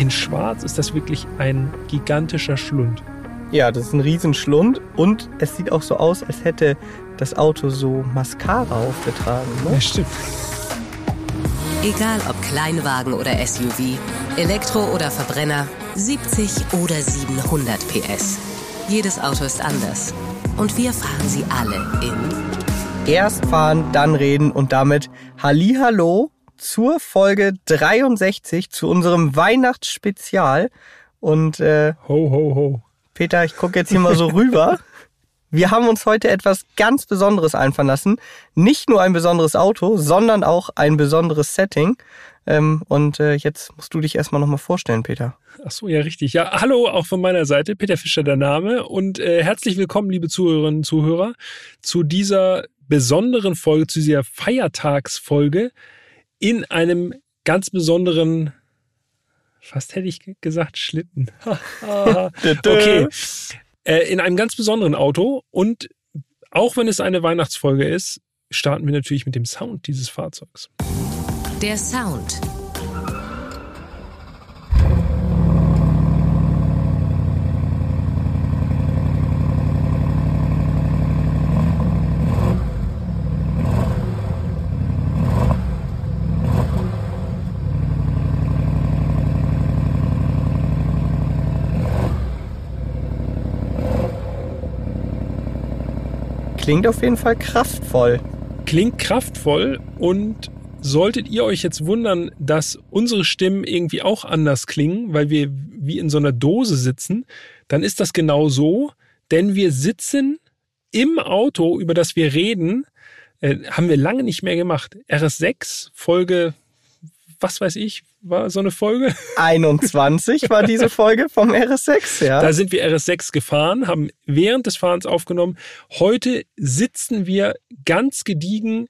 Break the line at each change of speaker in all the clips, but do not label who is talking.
in Schwarz ist das wirklich ein gigantischer Schlund.
Ja, das ist ein Riesenschlund und es sieht auch so aus, als hätte das Auto so Mascara aufgetragen. Ne?
Ja, stimmt.
Egal ob Kleinwagen oder SUV, Elektro oder Verbrenner, 70 oder 700 PS. Jedes Auto ist anders. Und wir fahren sie alle in.
Erst fahren, dann reden und damit Hallihallo zur Folge 63 zu unserem Weihnachtsspezial. Und äh,
Ho, ho, ho.
Peter, ich gucke jetzt hier mal so rüber. Wir haben uns heute etwas ganz Besonderes einfallen lassen. Nicht nur ein besonderes Auto, sondern auch ein besonderes Setting. Ähm, und äh, jetzt musst du dich erstmal nochmal vorstellen, Peter.
Ach so, ja, richtig. Ja, hallo auch von meiner Seite. Peter Fischer, der Name. Und äh, herzlich willkommen, liebe Zuhörerinnen und Zuhörer, zu dieser besonderen Folge, zu dieser Feiertagsfolge in einem ganz besonderen Fast hätte ich gesagt Schlitten. okay. Äh, in einem ganz besonderen Auto und auch wenn es eine Weihnachtsfolge ist, starten wir natürlich mit dem Sound dieses Fahrzeugs.
Der Sound.
Klingt auf jeden Fall kraftvoll.
Klingt kraftvoll und solltet ihr euch jetzt wundern, dass unsere Stimmen irgendwie auch anders klingen, weil wir wie in so einer Dose sitzen, dann ist das genau so, denn wir sitzen im Auto, über das wir reden, äh, haben wir lange nicht mehr gemacht. RS6, Folge, was weiß ich, war so eine Folge?
21 war diese Folge vom RS6, ja.
Da sind wir RS6 gefahren, haben während des Fahrens aufgenommen. Heute sitzen wir ganz gediegen,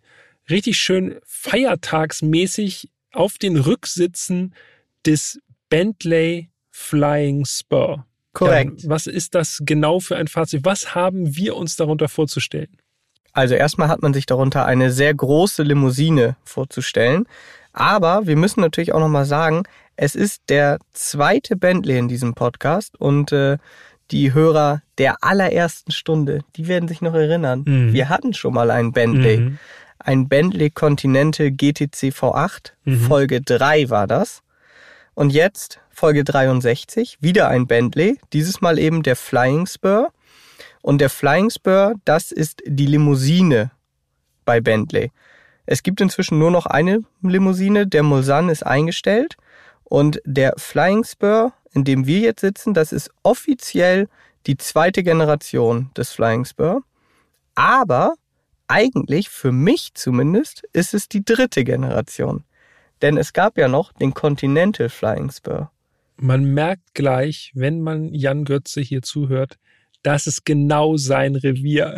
richtig schön feiertagsmäßig auf den Rücksitzen des Bentley Flying Spur.
Korrekt.
Ja, was ist das genau für ein Fahrzeug? Was haben wir uns darunter vorzustellen?
Also erstmal hat man sich darunter eine sehr große Limousine vorzustellen. Aber wir müssen natürlich auch nochmal sagen, es ist der zweite Bentley in diesem Podcast und äh, die Hörer der allerersten Stunde, die werden sich noch erinnern. Mhm. Wir hatten schon mal einen Bentley. Mhm. Ein Bentley Continental GTC V8. Mhm. Folge 3 war das. Und jetzt Folge 63, wieder ein Bentley, dieses Mal eben der Flying Spur. Und der Flying Spur, das ist die Limousine bei Bentley. Es gibt inzwischen nur noch eine Limousine, der Mulsanne ist eingestellt und der Flying Spur, in dem wir jetzt sitzen, das ist offiziell die zweite Generation des Flying Spur. Aber eigentlich, für mich zumindest, ist es die dritte Generation. Denn es gab ja noch den Continental Flying Spur.
Man merkt gleich, wenn man Jan Götze hier zuhört, das ist genau sein Revier.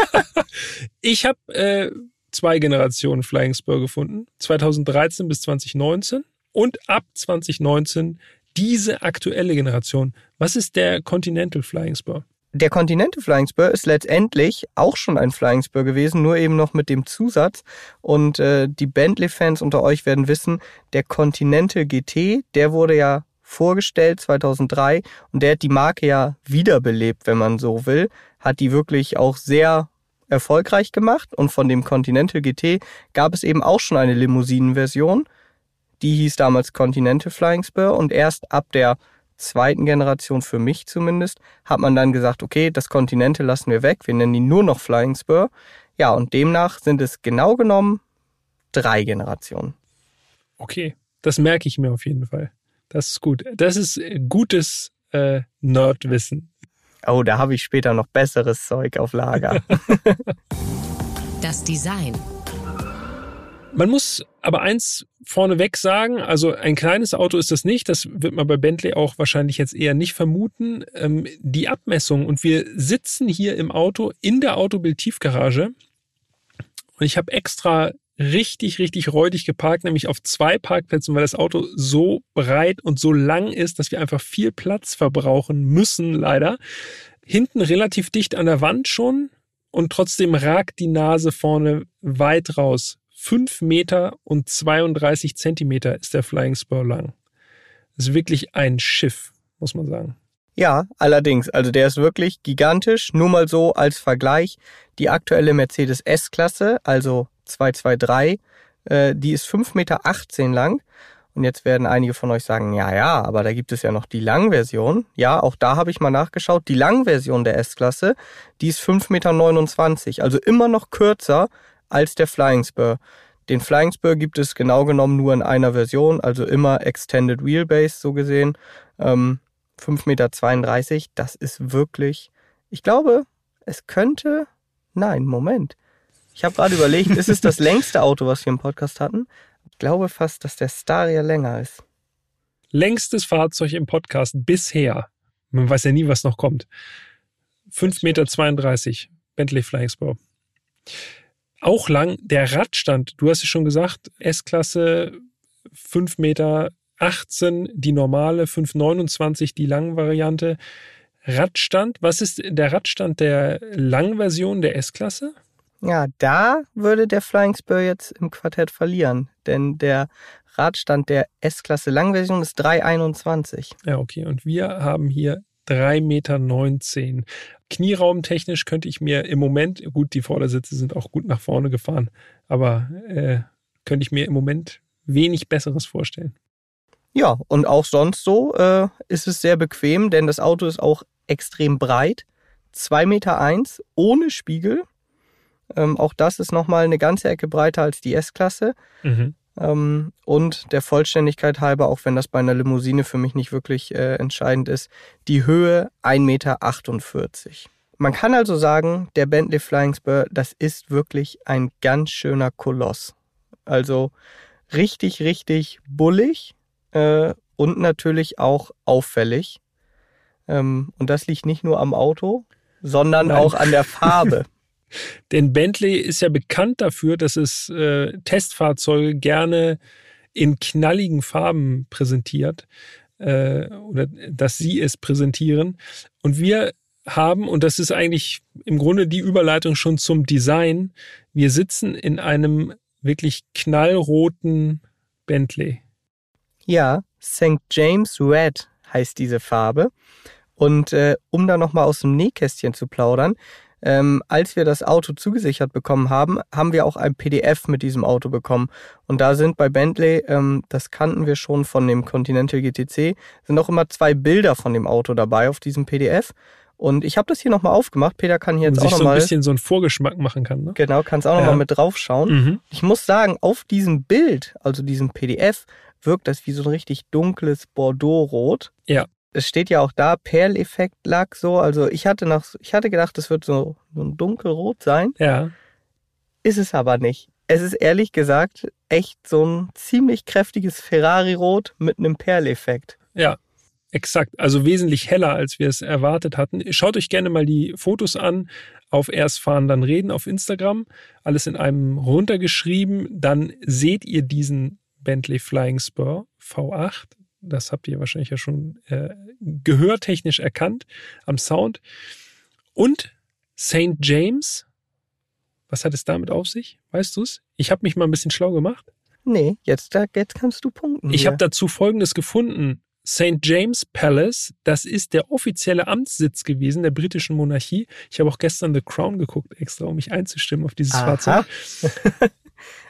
ich habe äh, zwei Generationen Flying Spur gefunden, 2013 bis 2019 und ab 2019 diese aktuelle Generation. Was ist der Continental Flying Spur?
Der Continental Flying Spur ist letztendlich auch schon ein Flying Spur gewesen, nur eben noch mit dem Zusatz. Und äh, die Bentley-Fans unter euch werden wissen, der Continental GT, der wurde ja vorgestellt 2003 und der hat die Marke ja wiederbelebt, wenn man so will. Hat die wirklich auch sehr erfolgreich gemacht und von dem Continental GT gab es eben auch schon eine Limousinenversion. Die hieß damals Continental Flying Spur und erst ab der zweiten Generation, für mich zumindest, hat man dann gesagt, okay, das Continental lassen wir weg, wir nennen ihn nur noch Flying Spur. Ja, und demnach sind es genau genommen drei Generationen.
Okay, das merke ich mir auf jeden Fall. Das ist gut. Das ist gutes äh, Nerdwissen.
Oh, da habe ich später noch besseres Zeug auf Lager.
das Design.
Man muss aber eins vorneweg sagen, also ein kleines Auto ist das nicht, das wird man bei Bentley auch wahrscheinlich jetzt eher nicht vermuten. Ähm, die Abmessung und wir sitzen hier im Auto in der Autobild-Tiefgarage und ich habe extra richtig, richtig räudig geparkt, nämlich auf zwei Parkplätzen, weil das Auto so breit und so lang ist, dass wir einfach viel Platz verbrauchen müssen, leider. Hinten relativ dicht an der Wand schon und trotzdem ragt die Nase vorne weit raus. Fünf Meter und 32 Zentimeter ist der Flying Spur lang. Das ist wirklich ein Schiff, muss man sagen.
Ja, allerdings. Also der ist wirklich gigantisch. Nur mal so als Vergleich. Die aktuelle Mercedes S-Klasse, also 223, äh, die ist 5,18 Meter lang. Und jetzt werden einige von euch sagen, ja, ja, aber da gibt es ja noch die Langversion. Ja, auch da habe ich mal nachgeschaut. Die Langversion der S-Klasse, die ist 5,29 Meter, also immer noch kürzer als der Flying Spur. Den Flying Spur gibt es genau genommen nur in einer Version, also immer Extended Wheelbase so gesehen. Ähm, 5,32 Meter, das ist wirklich, ich glaube, es könnte, nein, Moment. Ich habe gerade überlegt, ist es das längste Auto, was wir im Podcast hatten? Ich glaube fast, dass der Staria länger ist.
Längstes Fahrzeug im Podcast bisher. Man weiß ja nie, was noch kommt. 5,32 Meter, Bentley Flying Spur. Auch lang der Radstand, du hast es schon gesagt, S-Klasse 5 Meter 18 die normale, 529 die Langvariante. Radstand, was ist der Radstand der Langversion der S-Klasse?
Ja, da würde der Flying Spur jetzt im Quartett verlieren, denn der Radstand der S-Klasse Langversion ist 321.
Ja, okay. Und wir haben hier 3,19 Meter. Knieraumtechnisch könnte ich mir im Moment, gut, die Vordersitze sind auch gut nach vorne gefahren, aber äh, könnte ich mir im Moment wenig Besseres vorstellen.
Ja, und auch sonst so äh, ist es sehr bequem, denn das Auto ist auch extrem breit. 2,1 Meter eins, ohne Spiegel. Ähm, auch das ist nochmal eine ganze Ecke breiter als die S-Klasse. Mhm. Ähm, und der Vollständigkeit halber, auch wenn das bei einer Limousine für mich nicht wirklich äh, entscheidend ist, die Höhe 1,48 Meter. Man kann also sagen, der Bentley Flying Spur, das ist wirklich ein ganz schöner Koloss. Also richtig, richtig bullig, äh, und natürlich auch auffällig. Ähm, und das liegt nicht nur am Auto, sondern Nein. auch an der Farbe.
Denn Bentley ist ja bekannt dafür, dass es äh, Testfahrzeuge gerne in knalligen Farben präsentiert äh, oder dass sie es präsentieren. Und wir haben, und das ist eigentlich im Grunde die Überleitung schon zum Design, wir sitzen in einem wirklich knallroten Bentley.
Ja, St. James Red heißt diese Farbe. Und äh, um da nochmal aus dem Nähkästchen zu plaudern, ähm, als wir das Auto zugesichert bekommen haben, haben wir auch ein PDF mit diesem Auto bekommen. Und da sind bei Bentley, ähm, das kannten wir schon von dem Continental GTC, sind auch immer zwei Bilder von dem Auto dabei auf diesem PDF. Und ich habe das hier nochmal aufgemacht. Peter kann hier jetzt auch nochmal. so
ein bisschen so einen Vorgeschmack machen kann. Ne?
Genau, kannst auch nochmal ja. mit draufschauen. Mhm. Ich muss sagen, auf diesem Bild, also diesem PDF, wirkt das wie so ein richtig dunkles Bordeaux-Rot.
Ja.
Es steht ja auch da, Perleffekt-Lack so. Also ich hatte noch, ich hatte gedacht, das wird so, so ein dunkelrot sein.
Ja.
Ist es aber nicht. Es ist ehrlich gesagt echt so ein ziemlich kräftiges Ferrari-Rot mit einem Perleffekt.
Ja, exakt. Also wesentlich heller, als wir es erwartet hatten. Schaut euch gerne mal die Fotos an auf Erst fahren, dann reden auf Instagram. Alles in einem runtergeschrieben. Dann seht ihr diesen Bentley Flying Spur V8. Das habt ihr wahrscheinlich ja schon äh, gehörtechnisch erkannt am Sound. Und St. James. Was hat es damit auf sich? Weißt du es? Ich habe mich mal ein bisschen schlau gemacht.
Nee, jetzt, jetzt kannst du punkten.
Ich habe dazu Folgendes gefunden. St. James Palace, das ist der offizielle Amtssitz gewesen der britischen Monarchie. Ich habe auch gestern The Crown geguckt, extra um mich einzustimmen auf dieses Aha. Fahrzeug.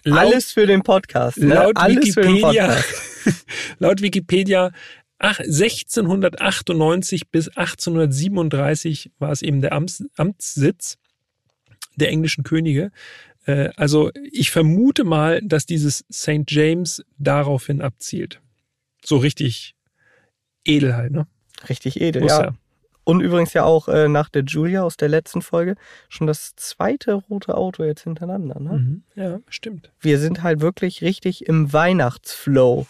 Alles für den Podcast.
Ne? Laut Alles Wikipedia, Podcast. laut Wikipedia 1698 bis 1837 war es eben der Amts, Amtssitz der englischen Könige. Äh, also ich vermute mal, dass dieses St. James daraufhin abzielt. So richtig edel halt, ne?
Richtig edel, Muss ja. Und übrigens ja auch äh, nach der Julia aus der letzten Folge schon das zweite rote Auto jetzt hintereinander. Ne?
Mhm. Ja, stimmt.
Wir sind halt wirklich richtig im Weihnachtsflow.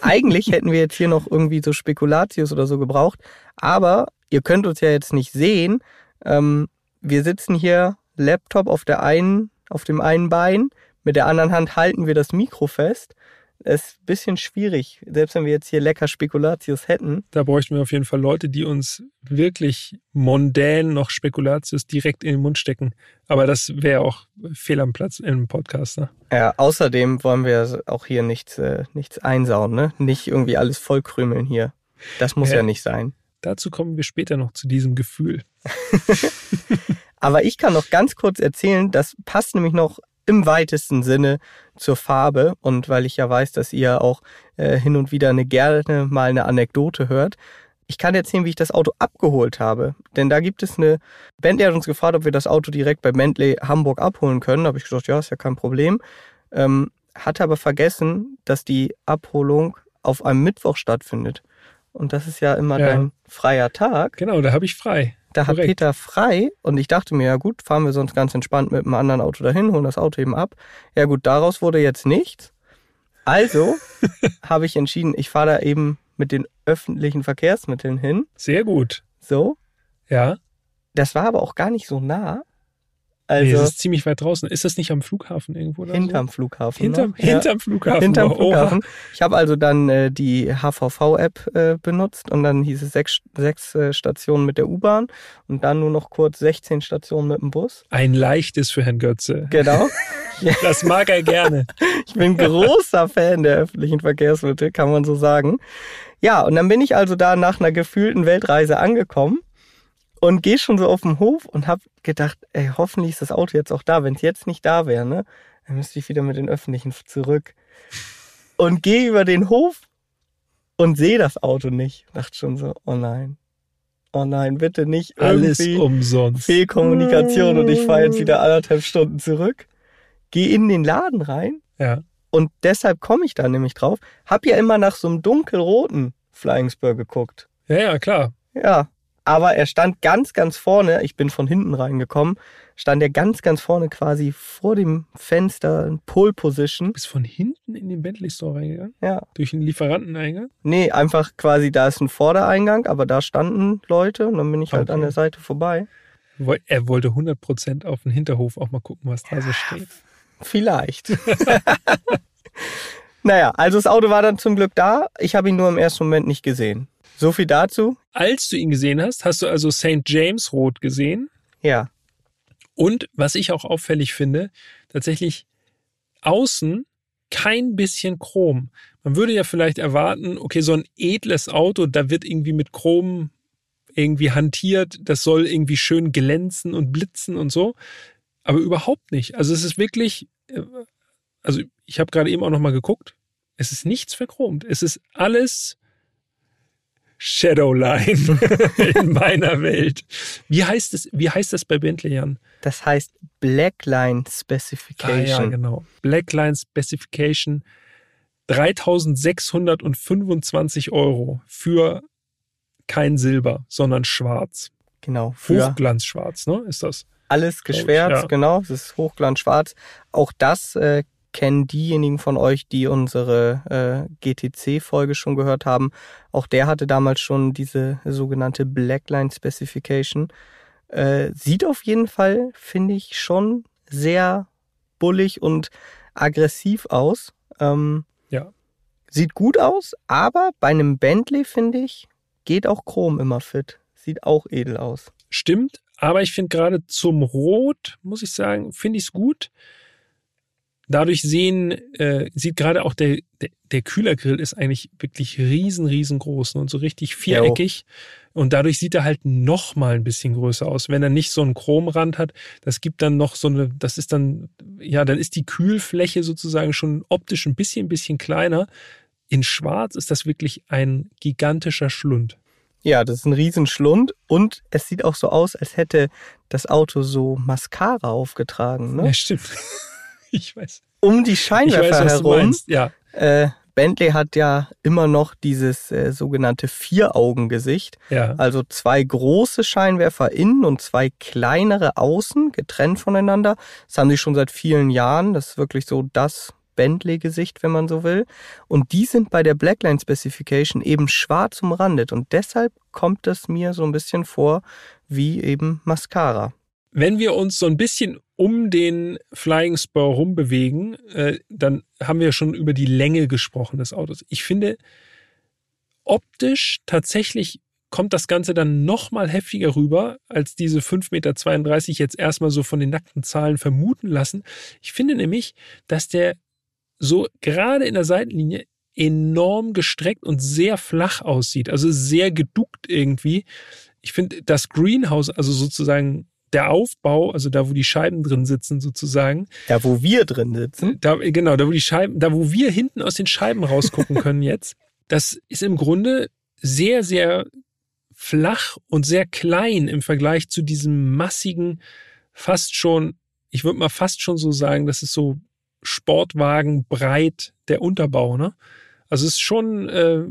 Eigentlich hätten wir jetzt hier noch irgendwie so Spekulatius oder so gebraucht, aber ihr könnt uns ja jetzt nicht sehen. Ähm, wir sitzen hier Laptop auf der einen, auf dem einen Bein, mit der anderen Hand halten wir das Mikro fest ist ein bisschen schwierig. Selbst wenn wir jetzt hier lecker Spekulatius hätten.
Da bräuchten wir auf jeden Fall Leute, die uns wirklich mondän noch Spekulatius direkt in den Mund stecken. Aber das wäre auch fehl am Platz im Podcast. Ne?
Ja, außerdem wollen wir auch hier nichts, äh, nichts einsauen, ne? Nicht irgendwie alles vollkrümeln hier. Das muss ja, ja nicht sein.
Dazu kommen wir später noch zu diesem Gefühl.
Aber ich kann noch ganz kurz erzählen, das passt nämlich noch im weitesten Sinne zur Farbe und weil ich ja weiß, dass ihr auch äh, hin und wieder eine gerne mal eine Anekdote hört. Ich kann erzählen, wie ich das Auto abgeholt habe. Denn da gibt es eine, Bentley hat uns gefragt, ob wir das Auto direkt bei Bentley Hamburg abholen können. Da habe ich gesagt, ja, ist ja kein Problem. Ähm, hatte aber vergessen, dass die Abholung auf einem Mittwoch stattfindet. Und das ist ja immer ja. dein freier Tag.
Genau, da habe ich frei.
Da Korrekt. hat Peter frei und ich dachte mir, ja gut, fahren wir sonst ganz entspannt mit einem anderen Auto dahin, holen das Auto eben ab. Ja gut, daraus wurde jetzt nichts. Also habe ich entschieden, ich fahre da eben mit den öffentlichen Verkehrsmitteln hin.
Sehr gut.
So.
Ja.
Das war aber auch gar nicht so nah.
Also, nee, es ist ziemlich weit draußen. Ist das nicht am Flughafen irgendwo? Oder
hinterm
so?
Flughafen.
Hinterm,
noch?
hinterm Flughafen.
Hinterm oh, Flughafen. Ich habe also dann äh, die HVV-App äh, benutzt und dann hieß es sechs, sechs äh, Stationen mit der U-Bahn und dann nur noch kurz 16 Stationen mit dem Bus.
Ein leichtes für Herrn Götze.
Genau.
das mag er gerne.
ich bin großer Fan der öffentlichen Verkehrsmittel, kann man so sagen. Ja, und dann bin ich also da nach einer gefühlten Weltreise angekommen und gehe schon so auf den Hof und habe gedacht, ey, hoffentlich ist das Auto jetzt auch da. Wenn es jetzt nicht da wäre, ne, dann müsste ich wieder mit den Öffentlichen zurück. Und gehe über den Hof und sehe das Auto nicht. Dachte schon so, oh nein. Oh nein, bitte nicht
Alles umsonst.
Fehlkommunikation und ich fahre jetzt wieder anderthalb Stunden zurück. Gehe in den Laden rein.
Ja.
Und deshalb komme ich da nämlich drauf. Hab ja immer nach so einem dunkelroten Flying Spur geguckt.
Ja, ja, klar.
Ja, aber er stand ganz, ganz vorne. Ich bin von hinten reingekommen. Stand er ganz, ganz vorne quasi vor dem Fenster, Pole Position. Du
bist von hinten in den Bentley Store reingegangen?
Ja.
Durch den Lieferanteneingang?
Nee, einfach quasi, da ist ein Vordereingang, aber da standen Leute und dann bin ich halt okay. an der Seite vorbei.
Er wollte 100% auf den Hinterhof auch mal gucken, was da ja, so steht.
Vielleicht. naja, also das Auto war dann zum Glück da. Ich habe ihn nur im ersten Moment nicht gesehen. So viel dazu.
Als du ihn gesehen hast, hast du also St. James Rot gesehen.
Ja.
Und was ich auch auffällig finde, tatsächlich außen kein bisschen Chrom. Man würde ja vielleicht erwarten, okay, so ein edles Auto, da wird irgendwie mit Chrom irgendwie hantiert, das soll irgendwie schön glänzen und blitzen und so, aber überhaupt nicht. Also es ist wirklich, äh, also ich habe gerade eben auch noch mal geguckt, es ist nichts verchromt. Es ist alles Shadowline in meiner Welt. Wie heißt es, wie heißt das bei Bentley, Jan?
Das heißt Blackline Specification. Ah,
ja, genau. Blackline Specification. 3625 Euro für kein Silber, sondern schwarz.
Genau.
Hochglanzschwarz, ne? Ist das?
Alles geschwärzt, ja. genau. Es ist Hochglanzschwarz. Auch das äh, kennen diejenigen von euch, die unsere äh, GTC-Folge schon gehört haben. Auch der hatte damals schon diese sogenannte Blackline Specification. Äh, sieht auf jeden Fall, finde ich, schon sehr bullig und aggressiv aus. Ähm,
ja.
Sieht gut aus, aber bei einem Bentley, finde ich, geht auch Chrom immer fit. Sieht auch edel aus.
Stimmt, aber ich finde gerade zum Rot, muss ich sagen, finde ich es gut dadurch sehen, äh, sieht gerade auch der, der, der Kühlergrill ist eigentlich wirklich riesen, riesengroß und so richtig viereckig. Jo. Und dadurch sieht er halt noch mal ein bisschen größer aus. Wenn er nicht so einen Chromrand hat, das gibt dann noch so eine, das ist dann, ja, dann ist die Kühlfläche sozusagen schon optisch ein bisschen, bisschen kleiner. In Schwarz ist das wirklich ein gigantischer Schlund.
Ja, das ist ein Riesenschlund und es sieht auch so aus, als hätte das Auto so Mascara aufgetragen. Ne?
Ja, stimmt. ich weiß.
Um die Scheinwerfer weiß, herum.
Ja.
Äh, Bentley hat ja immer noch dieses äh, sogenannte Vier-Augen-Gesicht.
Ja.
Also zwei große Scheinwerfer innen und zwei kleinere außen, getrennt voneinander. Das haben sie schon seit vielen Jahren. Das ist wirklich so das Bentley-Gesicht, wenn man so will. Und die sind bei der Blackline Specification eben schwarz umrandet. Und deshalb kommt es mir so ein bisschen vor wie eben Mascara.
Wenn wir uns so ein bisschen um den Flying Spur rumbewegen, äh, dann haben wir schon über die Länge gesprochen des Autos. Ich finde, optisch tatsächlich kommt das Ganze dann noch mal heftiger rüber, als diese 5,32 Meter jetzt erstmal so von den nackten Zahlen vermuten lassen. Ich finde nämlich, dass der so gerade in der Seitenlinie enorm gestreckt und sehr flach aussieht, also sehr geduckt irgendwie. Ich finde das Greenhouse, also sozusagen der Aufbau, also da, wo die Scheiben drin sitzen, sozusagen.
Da, wo wir drin sitzen.
Da, genau, da, wo die Scheiben, da, wo wir hinten aus den Scheiben rausgucken können jetzt. Das ist im Grunde sehr, sehr flach und sehr klein im Vergleich zu diesem massigen, fast schon, ich würde mal fast schon so sagen, das ist so Sportwagen breit der Unterbau, ne? Also es ist schon äh,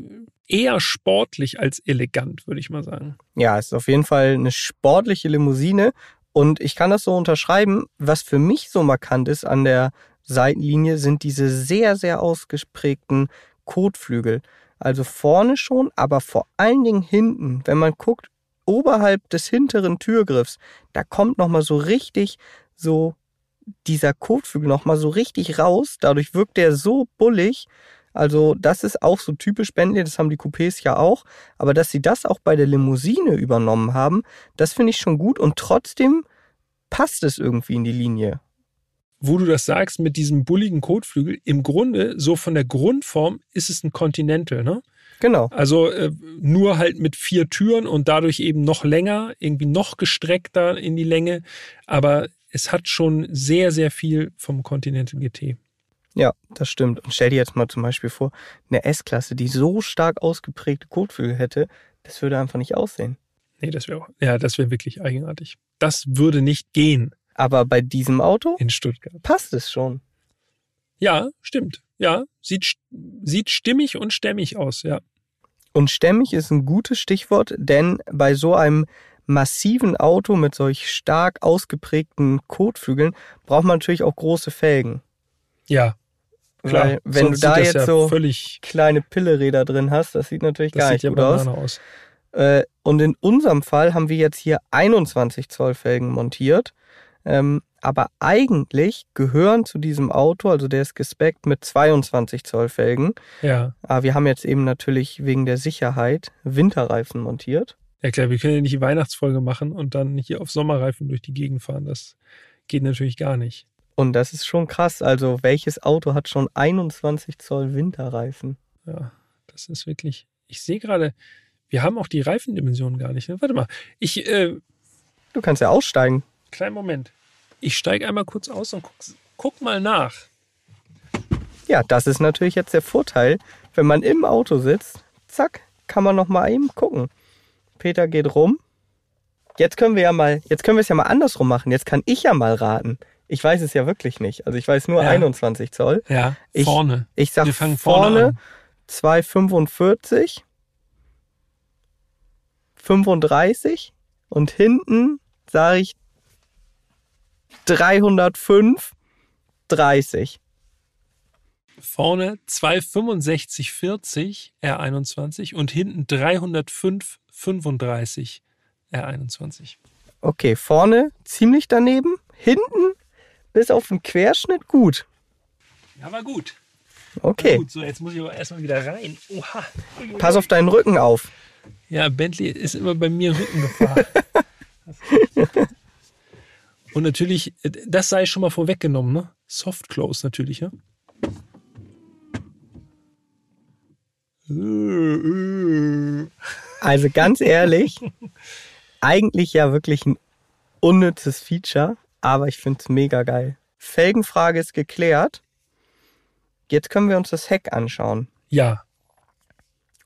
eher sportlich als elegant, würde ich mal sagen.
Ja, es ist auf jeden Fall eine sportliche Limousine und ich kann das so unterschreiben. Was für mich so markant ist an der Seitenlinie, sind diese sehr, sehr ausgeprägten Kotflügel. Also vorne schon, aber vor allen Dingen hinten. Wenn man guckt, oberhalb des hinteren Türgriffs, da kommt nochmal so richtig so dieser Kotflügel nochmal so richtig raus. Dadurch wirkt der so bullig. Also das ist auch so typisch Bentley, das haben die Coupés ja auch. Aber dass sie das auch bei der Limousine übernommen haben, das finde ich schon gut. Und trotzdem passt es irgendwie in die Linie.
Wo du das sagst mit diesem bulligen Kotflügel, im Grunde, so von der Grundform, ist es ein Continental, ne?
Genau.
Also äh, nur halt mit vier Türen und dadurch eben noch länger, irgendwie noch gestreckter in die Länge. Aber es hat schon sehr, sehr viel vom Continental GT.
Ja, das stimmt. Und stell dir jetzt mal zum Beispiel vor, eine S-Klasse, die so stark ausgeprägte Kotflügel hätte, das würde einfach nicht aussehen.
Nee, das wäre ja, das wäre wirklich eigenartig. Das würde nicht gehen.
Aber bei diesem Auto
in Stuttgart
passt es schon.
Ja, stimmt. Ja, sieht, sieht stimmig und stämmig aus, ja.
Und stämmig ist ein gutes Stichwort, denn bei so einem massiven Auto mit solch stark ausgeprägten Kotflügeln braucht man natürlich auch große Felgen.
Ja.
Klar, Weil wenn du da jetzt ja so kleine Pilleräder drin hast, das sieht natürlich das gar nicht gut aus. aus. Äh, und in unserem Fall haben wir jetzt hier 21 Zoll Felgen montiert. Ähm, aber eigentlich gehören zu diesem Auto, also der ist gespeckt mit 22 Zoll Felgen.
Ja.
Aber wir haben jetzt eben natürlich wegen der Sicherheit Winterreifen montiert.
Ja klar, wir können ja nicht die Weihnachtsfolge machen und dann hier auf Sommerreifen durch die Gegend fahren. Das geht natürlich gar nicht.
Und das ist schon krass. Also welches Auto hat schon 21 Zoll Winterreifen?
Ja, das ist wirklich. Ich sehe gerade, wir haben auch die Reifendimensionen gar nicht. Ne? Warte mal, ich. Äh,
du kannst ja aussteigen.
Kleinen Moment. Ich steige einmal kurz aus und guck, guck mal nach.
Ja, das ist natürlich jetzt der Vorteil, wenn man im Auto sitzt. Zack, kann man noch mal eben gucken. Peter geht rum. Jetzt können wir ja mal, jetzt können wir es ja mal andersrum machen. Jetzt kann ich ja mal raten. Ich weiß es ja wirklich nicht. Also ich weiß nur ja. 21 Zoll.
Ja,
ich,
vorne.
Ich sag wir fangen vorne, vorne 245, 35 und hinten sage ich 305, 30.
Vorne 26540 R21 und hinten 305 35 R21.
Okay, vorne ziemlich daneben, hinten bis auf den Querschnitt gut.
Ja, war gut.
Okay.
Gut, so, jetzt muss ich aber erstmal wieder rein. Oha.
Pass auf deinen Rücken auf.
Ja, Bentley ist immer bei mir Rückengefahr. Und natürlich, das sei schon mal vorweggenommen, ne? Soft Close natürlich, ja?
Also ganz ehrlich, eigentlich ja wirklich ein unnützes Feature, aber ich finde es mega geil. Felgenfrage ist geklärt. Jetzt können wir uns das Heck anschauen.
Ja.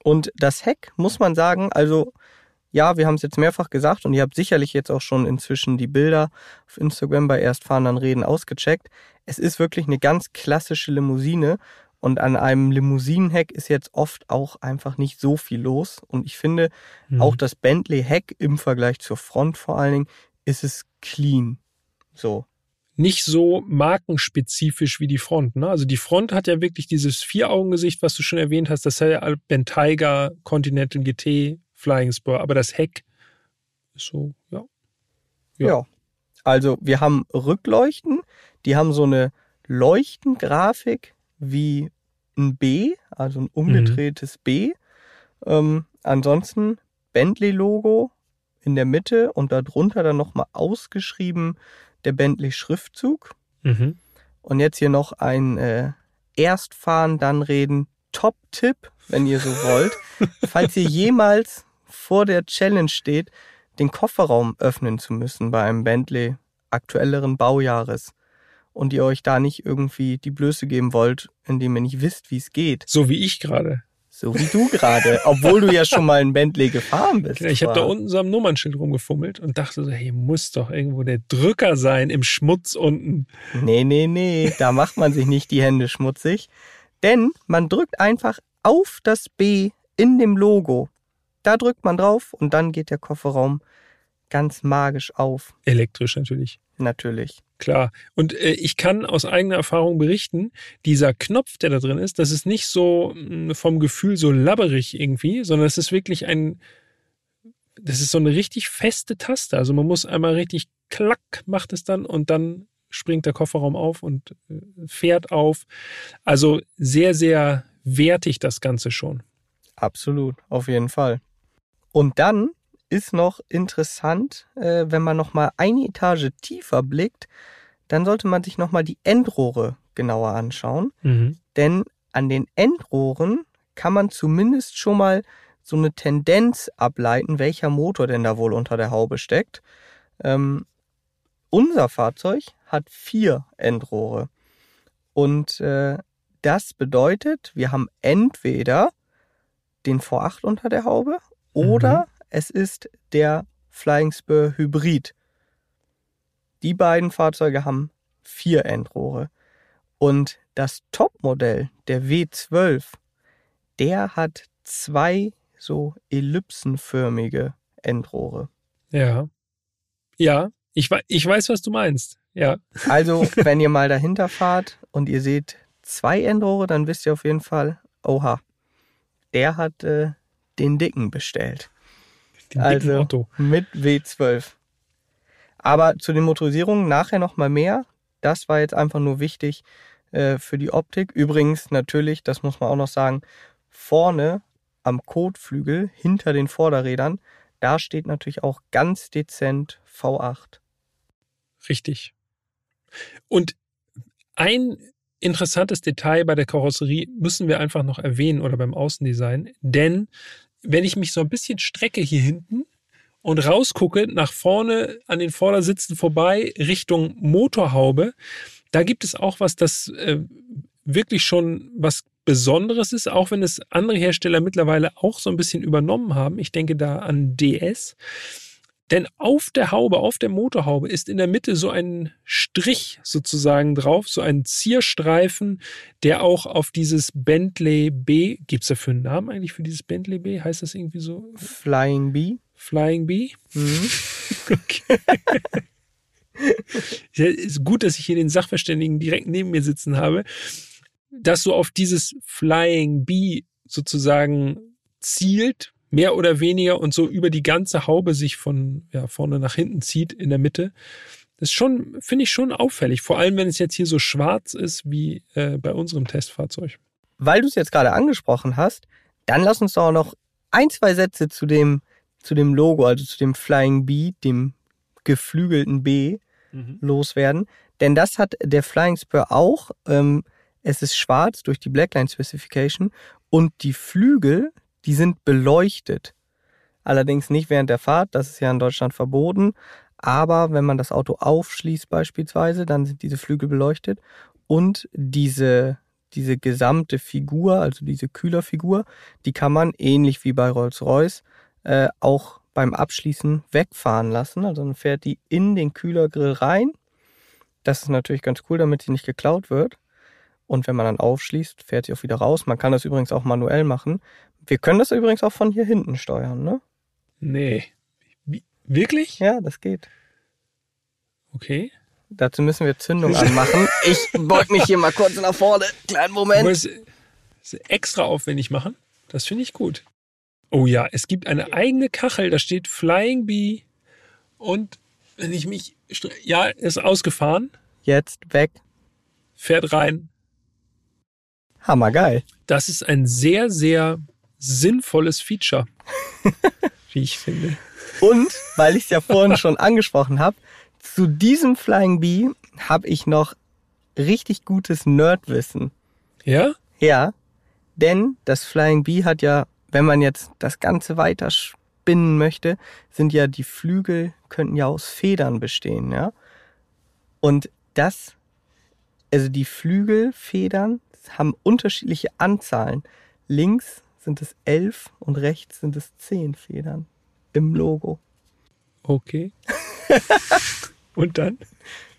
Und das Heck, muss man sagen, also ja, wir haben es jetzt mehrfach gesagt und ihr habt sicherlich jetzt auch schon inzwischen die Bilder auf Instagram bei Erstfahren dann Reden ausgecheckt. Es ist wirklich eine ganz klassische Limousine und an einem Limousinenheck ist jetzt oft auch einfach nicht so viel los. Und ich finde, mhm. auch das Bentley-Heck im Vergleich zur Front vor allen Dingen, ist es clean. So.
Nicht so markenspezifisch wie die Front. Ne? Also die Front hat ja wirklich dieses Vier-Augen-Gesicht, was du schon erwähnt hast. Das ist ja Bentayga, Continental GT, Flying Spur. Aber das Heck ist so, ja.
Ja. ja. Also wir haben Rückleuchten, die haben so eine Leuchtengrafik wie ein B, also ein umgedrehtes mhm. B. Ähm, ansonsten Bentley-Logo in der Mitte und darunter dann nochmal ausgeschrieben der Bentley-Schriftzug. Mhm. Und jetzt hier noch ein äh, Erstfahren, dann reden. Top-Tipp, wenn ihr so wollt. Falls ihr jemals vor der Challenge steht, den Kofferraum öffnen zu müssen bei einem Bentley aktuelleren Baujahres und ihr euch da nicht irgendwie die Blöße geben wollt, indem ihr nicht wisst, wie es geht.
So wie ich gerade.
So wie du gerade, obwohl du ja schon mal ein Bentley gefahren bist.
Ich habe da unten so am Nummernschild rumgefummelt und dachte so, hey, muss doch irgendwo der Drücker sein im Schmutz unten.
Nee, nee, nee, da macht man sich nicht die Hände schmutzig, denn man drückt einfach auf das B in dem Logo. Da drückt man drauf und dann geht der Kofferraum ganz magisch auf.
Elektrisch natürlich.
Natürlich.
Klar. Und äh, ich kann aus eigener Erfahrung berichten, dieser Knopf, der da drin ist, das ist nicht so mh, hm, vom Gefühl so labberig irgendwie, sondern es ist wirklich ein, das ist so eine richtig feste Taste. Also man muss einmal richtig klack macht es dann und dann springt der Kofferraum auf und äh, fährt auf. Also sehr, sehr wertig das Ganze schon.
Absolut, auf jeden Fall. Und dann ist noch interessant, äh, wenn man noch mal eine Etage tiefer blickt, dann sollte man sich noch mal die Endrohre genauer anschauen, mhm. denn an den Endrohren kann man zumindest schon mal so eine Tendenz ableiten, welcher Motor denn da wohl unter der Haube steckt. Ähm, unser Fahrzeug hat vier Endrohre und äh, das bedeutet, wir haben entweder den V8 unter der Haube oder mhm. Es ist der Flying Spur Hybrid. Die beiden Fahrzeuge haben vier Endrohre. Und das Topmodell, der W12, der hat zwei so ellipsenförmige Endrohre.
Ja. Ja, ich, ich weiß, was du meinst. Ja.
Also, wenn ihr mal dahinter fahrt und ihr seht zwei Endrohre, dann wisst ihr auf jeden Fall, oha, der hat äh, den dicken bestellt. Also Otto. mit W12. Aber zu den Motorisierungen nachher nochmal mehr. Das war jetzt einfach nur wichtig äh, für die Optik. Übrigens natürlich, das muss man auch noch sagen, vorne am Kotflügel hinter den Vorderrädern, da steht natürlich auch ganz dezent V8.
Richtig. Und ein interessantes Detail bei der Karosserie müssen wir einfach noch erwähnen oder beim Außendesign, denn wenn ich mich so ein bisschen strecke hier hinten und rausgucke nach vorne an den Vordersitzen vorbei Richtung Motorhaube, da gibt es auch was, das äh, wirklich schon was Besonderes ist, auch wenn es andere Hersteller mittlerweile auch so ein bisschen übernommen haben. Ich denke da an DS. Denn auf der Haube, auf der Motorhaube ist in der Mitte so ein Strich sozusagen drauf, so ein Zierstreifen, der auch auf dieses Bentley B, gibt es dafür einen Namen eigentlich für dieses Bentley B? Heißt das irgendwie so?
Flying B.
Flying Bee? Mhm. Okay. ist gut, dass ich hier den Sachverständigen direkt neben mir sitzen habe, dass so auf dieses Flying Bee sozusagen zielt, mehr oder weniger und so über die ganze Haube sich von ja, vorne nach hinten zieht in der Mitte. Das ist schon, finde ich schon auffällig, vor allem wenn es jetzt hier so schwarz ist wie äh, bei unserem Testfahrzeug.
Weil du es jetzt gerade angesprochen hast, dann lass uns doch noch ein, zwei Sätze zu dem zu dem Logo, also zu dem Flying B, dem geflügelten B, mhm. loswerden. Denn das hat der Flying Spur auch. Ähm, es ist schwarz durch die Blackline Specification und die Flügel, die sind beleuchtet. Allerdings nicht während der Fahrt, das ist ja in Deutschland verboten. Aber wenn man das Auto aufschließt beispielsweise, dann sind diese Flügel beleuchtet und diese diese gesamte Figur, also diese Kühlerfigur, die kann man ähnlich wie bei Rolls-Royce äh, auch beim Abschließen wegfahren lassen. Also dann fährt die in den Kühlergrill rein. Das ist natürlich ganz cool, damit sie nicht geklaut wird. Und wenn man dann aufschließt, fährt sie auch wieder raus. Man kann das übrigens auch manuell machen. Wir können das übrigens auch von hier hinten steuern, ne?
Nee. Wie? Wirklich?
Ja, das geht.
Okay.
Dazu müssen wir Zündung anmachen. Ich beug mich hier mal kurz nach vorne. Kleinen Moment.
Das extra aufwendig machen. Das finde ich gut. Oh ja, es gibt eine eigene Kachel, da steht Flying Bee und Wenn ich mich. Ja, ist ausgefahren.
Jetzt weg.
Fährt rein.
Hammergeil.
Das ist ein sehr, sehr sinnvolles Feature, wie ich finde.
Und, weil ich es ja vorhin schon angesprochen habe, zu diesem Flying Bee habe ich noch richtig gutes Nerdwissen.
Ja?
Ja, denn das Flying Bee hat ja, wenn man jetzt das Ganze weiter spinnen möchte, sind ja die Flügel, könnten ja aus Federn bestehen, ja. Und das, also die Flügelfedern haben unterschiedliche Anzahlen. Links sind es elf und rechts sind es zehn Federn im Logo.
Okay. und dann?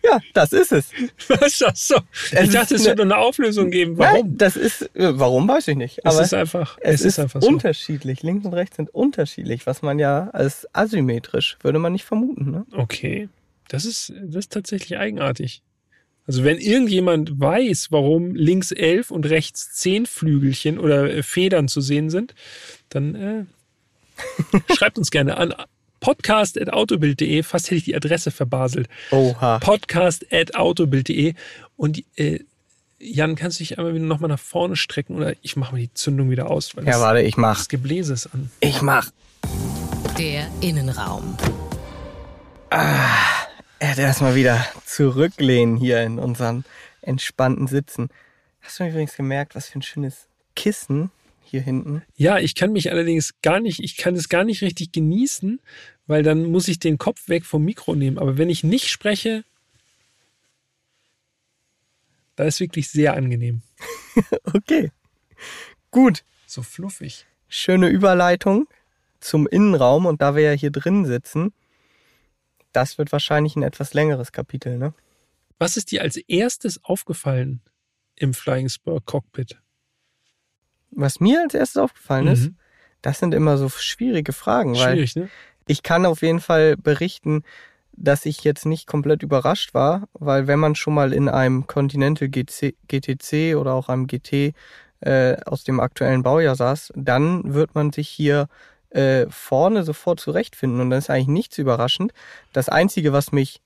Ja, das ist es.
Was das so? Ich dachte, es würde eine Auflösung geben. Warum?
Nein, das ist, äh, warum weiß ich nicht.
Aber es ist einfach,
es, es ist, ist, einfach so. unterschiedlich. Links und rechts sind unterschiedlich, was man ja als asymmetrisch würde man nicht vermuten. Ne?
Okay. Das ist, das ist tatsächlich eigenartig. Also wenn irgendjemand weiß, warum links elf und rechts zehn Flügelchen oder äh, Federn zu sehen sind, dann äh, schreibt uns gerne an podcast.autobild.de. Fast hätte ich die Adresse verbaselt.
Oha.
Podcast.autobild.de. Und äh, Jan, kannst du dich einmal wieder nochmal nach vorne strecken oder ich mache mal die Zündung wieder aus?
ja, das, warte, ich mach.
Das Gebläse ist an.
Ich mach.
Der Innenraum.
Ah. Er erstmal wieder zurücklehnen hier in unseren entspannten Sitzen. Hast du übrigens gemerkt, was für ein schönes Kissen hier hinten?
Ja, ich kann mich allerdings gar nicht, ich kann es gar nicht richtig genießen, weil dann muss ich den Kopf weg vom Mikro nehmen. Aber wenn ich nicht spreche, da ist wirklich sehr angenehm.
okay. Gut.
So fluffig.
Schöne Überleitung zum Innenraum und da wir ja hier drin sitzen, das wird wahrscheinlich ein etwas längeres Kapitel, ne?
Was ist dir als erstes aufgefallen im Flying Spur Cockpit?
Was mir als erstes aufgefallen mhm. ist, das sind immer so schwierige Fragen,
Schwierig, ne?
ich kann auf jeden Fall berichten, dass ich jetzt nicht komplett überrascht war, weil wenn man schon mal in einem Continental GC, GTC oder auch einem GT äh, aus dem aktuellen Baujahr saß, dann wird man sich hier äh, vorne sofort zurechtfinden. Und dann ist eigentlich nichts überraschend. Das Einzige, was mich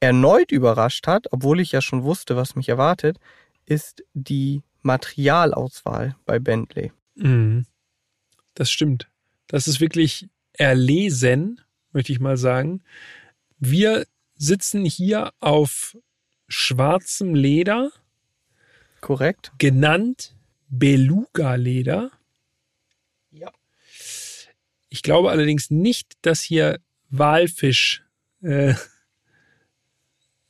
erneut überrascht hat, obwohl ich ja schon wusste, was mich erwartet, ist die Materialauswahl bei Bentley.
Mhm. Das stimmt. Das ist wirklich erlesen, möchte ich mal sagen. Wir sitzen hier auf schwarzem Leder.
Korrekt.
Genannt Beluga-Leder. Ich glaube allerdings nicht, dass hier Walfisch äh,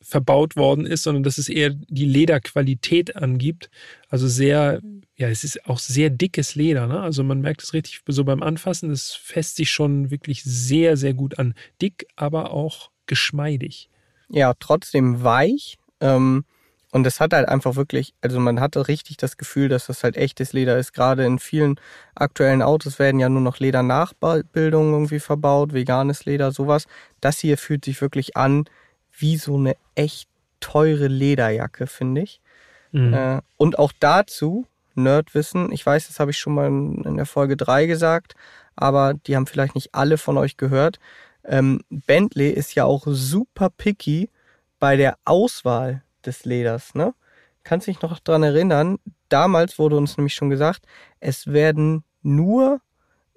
verbaut worden ist, sondern dass es eher die Lederqualität angibt. Also sehr, ja, es ist auch sehr dickes Leder. Ne? Also man merkt es richtig so beim Anfassen, es fässt sich schon wirklich sehr, sehr gut an. Dick, aber auch geschmeidig.
Ja, trotzdem weich. Ähm, und es hat halt einfach wirklich, also man hatte richtig das Gefühl, dass das halt echtes Leder ist. Gerade in vielen aktuellen Autos werden ja nur noch Ledernachbildungen irgendwie verbaut, veganes Leder, sowas. Das hier fühlt sich wirklich an wie so eine echt teure Lederjacke, finde ich. Mhm. Äh, und auch dazu, Nerdwissen, ich weiß, das habe ich schon mal in der Folge 3 gesagt, aber die haben vielleicht nicht alle von euch gehört. Ähm, Bentley ist ja auch super picky bei der Auswahl des Leders, ne? Kannst dich noch dran erinnern? Damals wurde uns nämlich schon gesagt, es werden nur,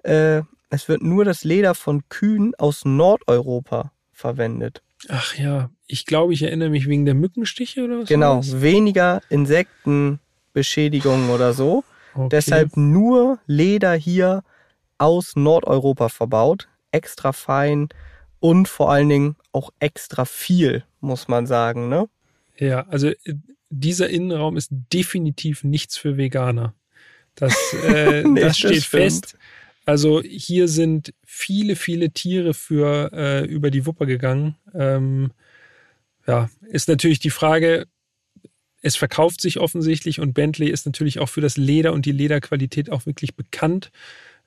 äh, es wird nur das Leder von Kühen aus Nordeuropa verwendet.
Ach ja, ich glaube, ich erinnere mich wegen der Mückenstiche oder was?
Genau, weniger Insektenbeschädigungen oder so. Okay. Deshalb nur Leder hier aus Nordeuropa verbaut. Extra fein und vor allen Dingen auch extra viel, muss man sagen, ne?
Ja, also äh, dieser Innenraum ist definitiv nichts für Veganer. Das, äh, nee, das steht das fest. Also hier sind viele, viele Tiere für äh, über die Wupper gegangen. Ähm, ja, ist natürlich die Frage, es verkauft sich offensichtlich und Bentley ist natürlich auch für das Leder und die Lederqualität auch wirklich bekannt.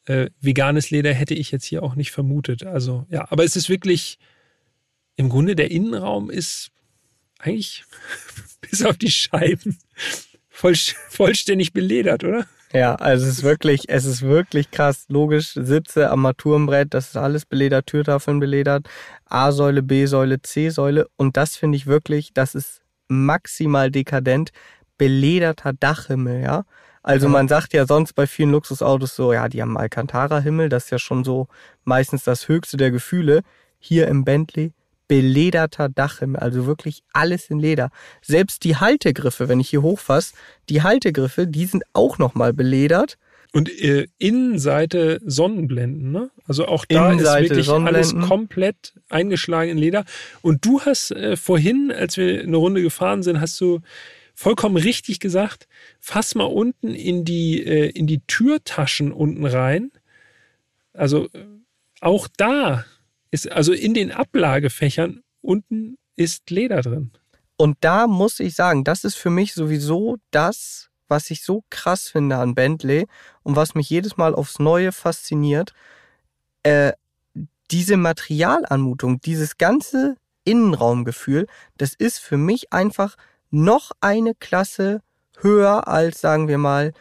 Äh, veganes Leder hätte ich jetzt hier auch nicht vermutet. Also ja, aber es ist wirklich, im Grunde der Innenraum ist eigentlich bis auf die Scheiben voll, vollständig beledert, oder?
Ja, also es ist wirklich, es ist wirklich krass. Logisch, Sitze, Armaturenbrett, das ist alles beledert, Türtafeln beledert, A-Säule, B-Säule, C-Säule. Und das finde ich wirklich, das ist maximal dekadent. Belederter Dachhimmel, ja. Also man sagt ja sonst bei vielen Luxusautos so, ja, die haben Alcantara-Himmel, das ist ja schon so meistens das höchste der Gefühle. Hier im Bentley belederter Dachhimmel, also wirklich alles in Leder. Selbst die Haltegriffe, wenn ich hier hochfasse, die Haltegriffe, die sind auch nochmal beledert.
Und äh, Innenseite Sonnenblenden, ne? Also auch da Innenseite ist wirklich alles komplett eingeschlagen in Leder. Und du hast äh, vorhin, als wir eine Runde gefahren sind, hast du vollkommen richtig gesagt, fass mal unten in die, äh, in die Türtaschen unten rein. Also äh, auch da ist also in den Ablagefächern unten ist Leder drin.
Und da muss ich sagen, das ist für mich sowieso das, was ich so krass finde an Bentley und was mich jedes Mal aufs Neue fasziniert. Äh, diese Materialanmutung, dieses ganze Innenraumgefühl, das ist für mich einfach noch eine Klasse höher als, sagen wir mal,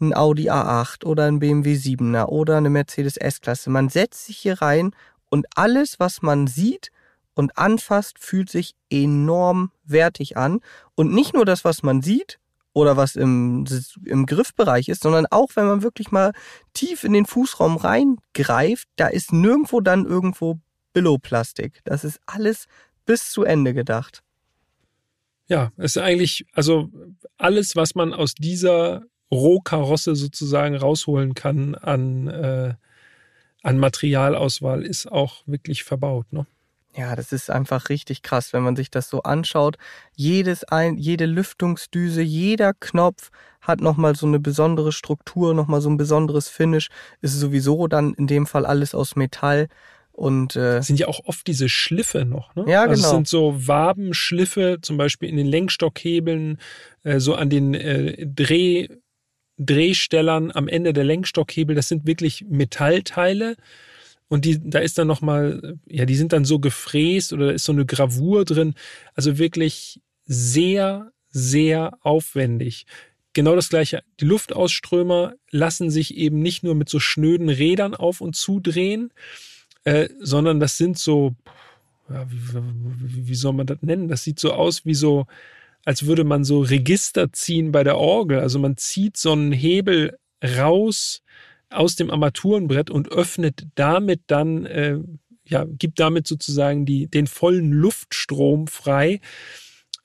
ein Audi A8 oder ein BMW 7er oder eine Mercedes S-Klasse. Man setzt sich hier rein und alles, was man sieht und anfasst, fühlt sich enorm wertig an. Und nicht nur das, was man sieht oder was im, im Griffbereich ist, sondern auch, wenn man wirklich mal tief in den Fußraum reingreift, da ist nirgendwo dann irgendwo Billo-Plastik. Das ist alles bis zu Ende gedacht.
Ja, es ist eigentlich, also alles, was man aus dieser Rohkarosse sozusagen rausholen kann an äh, an Materialauswahl ist auch wirklich verbaut. Ne?
Ja, das ist einfach richtig krass, wenn man sich das so anschaut. Jedes ein, jede Lüftungsdüse, jeder Knopf hat nochmal so eine besondere Struktur, nochmal so ein besonderes Finish. Ist sowieso dann in dem Fall alles aus Metall. Und äh,
sind ja auch oft diese Schliffe noch, ne?
Ja, genau.
Also es sind so Wabenschliffe, zum Beispiel in den Lenkstockhebeln, äh, so an den äh, Dreh Drehstellern am Ende der Lenkstockhebel, das sind wirklich Metallteile. Und die, da ist dann nochmal, ja, die sind dann so gefräst oder da ist so eine Gravur drin. Also wirklich sehr, sehr aufwendig. Genau das gleiche. Die Luftausströmer lassen sich eben nicht nur mit so schnöden Rädern auf und zu drehen, äh, sondern das sind so, ja, wie, wie soll man das nennen? Das sieht so aus wie so, als würde man so Register ziehen bei der Orgel. Also man zieht so einen Hebel raus aus dem Armaturenbrett und öffnet damit dann, äh, ja, gibt damit sozusagen die, den vollen Luftstrom frei.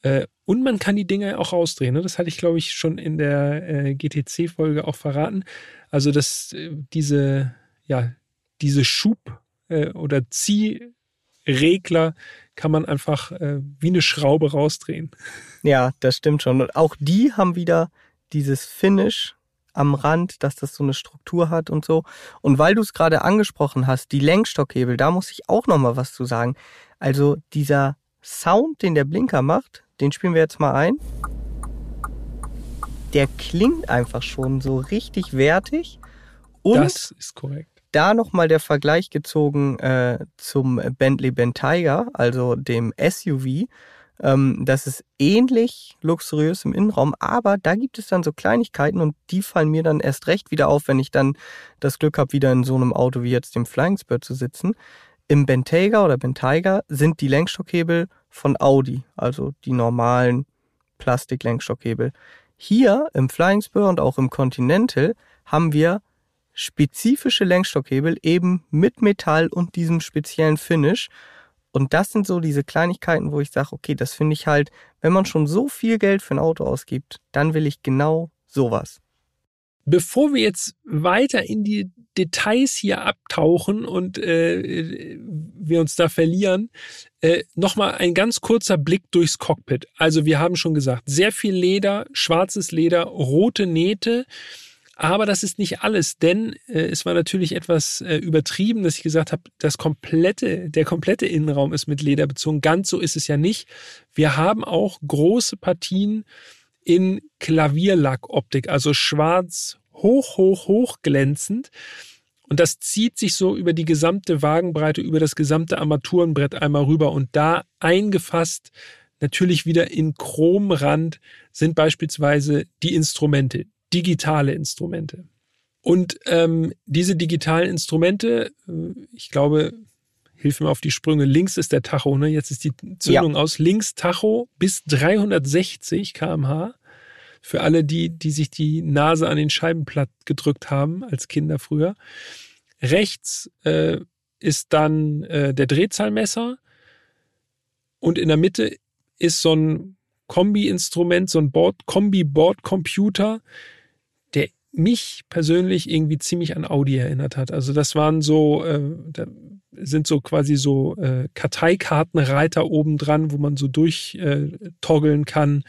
Äh, und man kann die Dinge auch rausdrehen. Ne? Das hatte ich, glaube ich, schon in der äh, GTC-Folge auch verraten. Also, dass äh, diese, ja, diese Schub- äh, oder Ziehregler kann man einfach äh, wie eine Schraube rausdrehen.
Ja, das stimmt schon. Und auch die haben wieder dieses Finish am Rand, dass das so eine Struktur hat und so. Und weil du es gerade angesprochen hast, die Lenkstockhebel, da muss ich auch noch mal was zu sagen. Also dieser Sound, den der Blinker macht, den spielen wir jetzt mal ein. Der klingt einfach schon so richtig wertig.
Und das ist korrekt
da nochmal der Vergleich gezogen äh, zum Bentley Bentayga, also dem SUV. Ähm, das ist ähnlich luxuriös im Innenraum, aber da gibt es dann so Kleinigkeiten und die fallen mir dann erst recht wieder auf, wenn ich dann das Glück habe, wieder in so einem Auto wie jetzt dem Flying Spur zu sitzen. Im Bentayga oder Bentayga sind die Lenkstockhebel von Audi, also die normalen Plastik-Lenkstockhebel. Hier im Flying Spur und auch im Continental haben wir spezifische Lenkstockhebel eben mit Metall und diesem speziellen Finish. Und das sind so diese Kleinigkeiten, wo ich sage, okay, das finde ich halt, wenn man schon so viel Geld für ein Auto ausgibt, dann will ich genau sowas.
Bevor wir jetzt weiter in die Details hier abtauchen und äh, wir uns da verlieren, äh, nochmal ein ganz kurzer Blick durchs Cockpit. Also wir haben schon gesagt, sehr viel Leder, schwarzes Leder, rote Nähte. Aber das ist nicht alles, denn äh, es war natürlich etwas äh, übertrieben, dass ich gesagt habe, das komplette, der komplette Innenraum ist mit Leder bezogen. Ganz so ist es ja nicht. Wir haben auch große Partien in Klavierlackoptik, also schwarz, hoch, hoch, hoch glänzend. Und das zieht sich so über die gesamte Wagenbreite, über das gesamte Armaturenbrett einmal rüber. Und da eingefasst, natürlich wieder in Chromrand, sind beispielsweise die Instrumente digitale Instrumente. Und ähm, diese digitalen Instrumente, äh, ich glaube, hilf mir auf die Sprünge. Links ist der Tacho, ne? Jetzt ist die Zündung ja. aus. Links Tacho bis 360 kmh. Für alle die, die sich die Nase an den Scheibenplatt gedrückt haben, als Kinder früher. Rechts äh, ist dann äh, der Drehzahlmesser. Und in der Mitte ist so ein Kombi-Instrument, so ein Board, Kombi-Board-Computer, mich persönlich irgendwie ziemlich an Audi erinnert hat. Also das waren so, äh, da sind so quasi so äh, Karteikartenreiter oben dran, wo man so durchtoggeln äh, kann.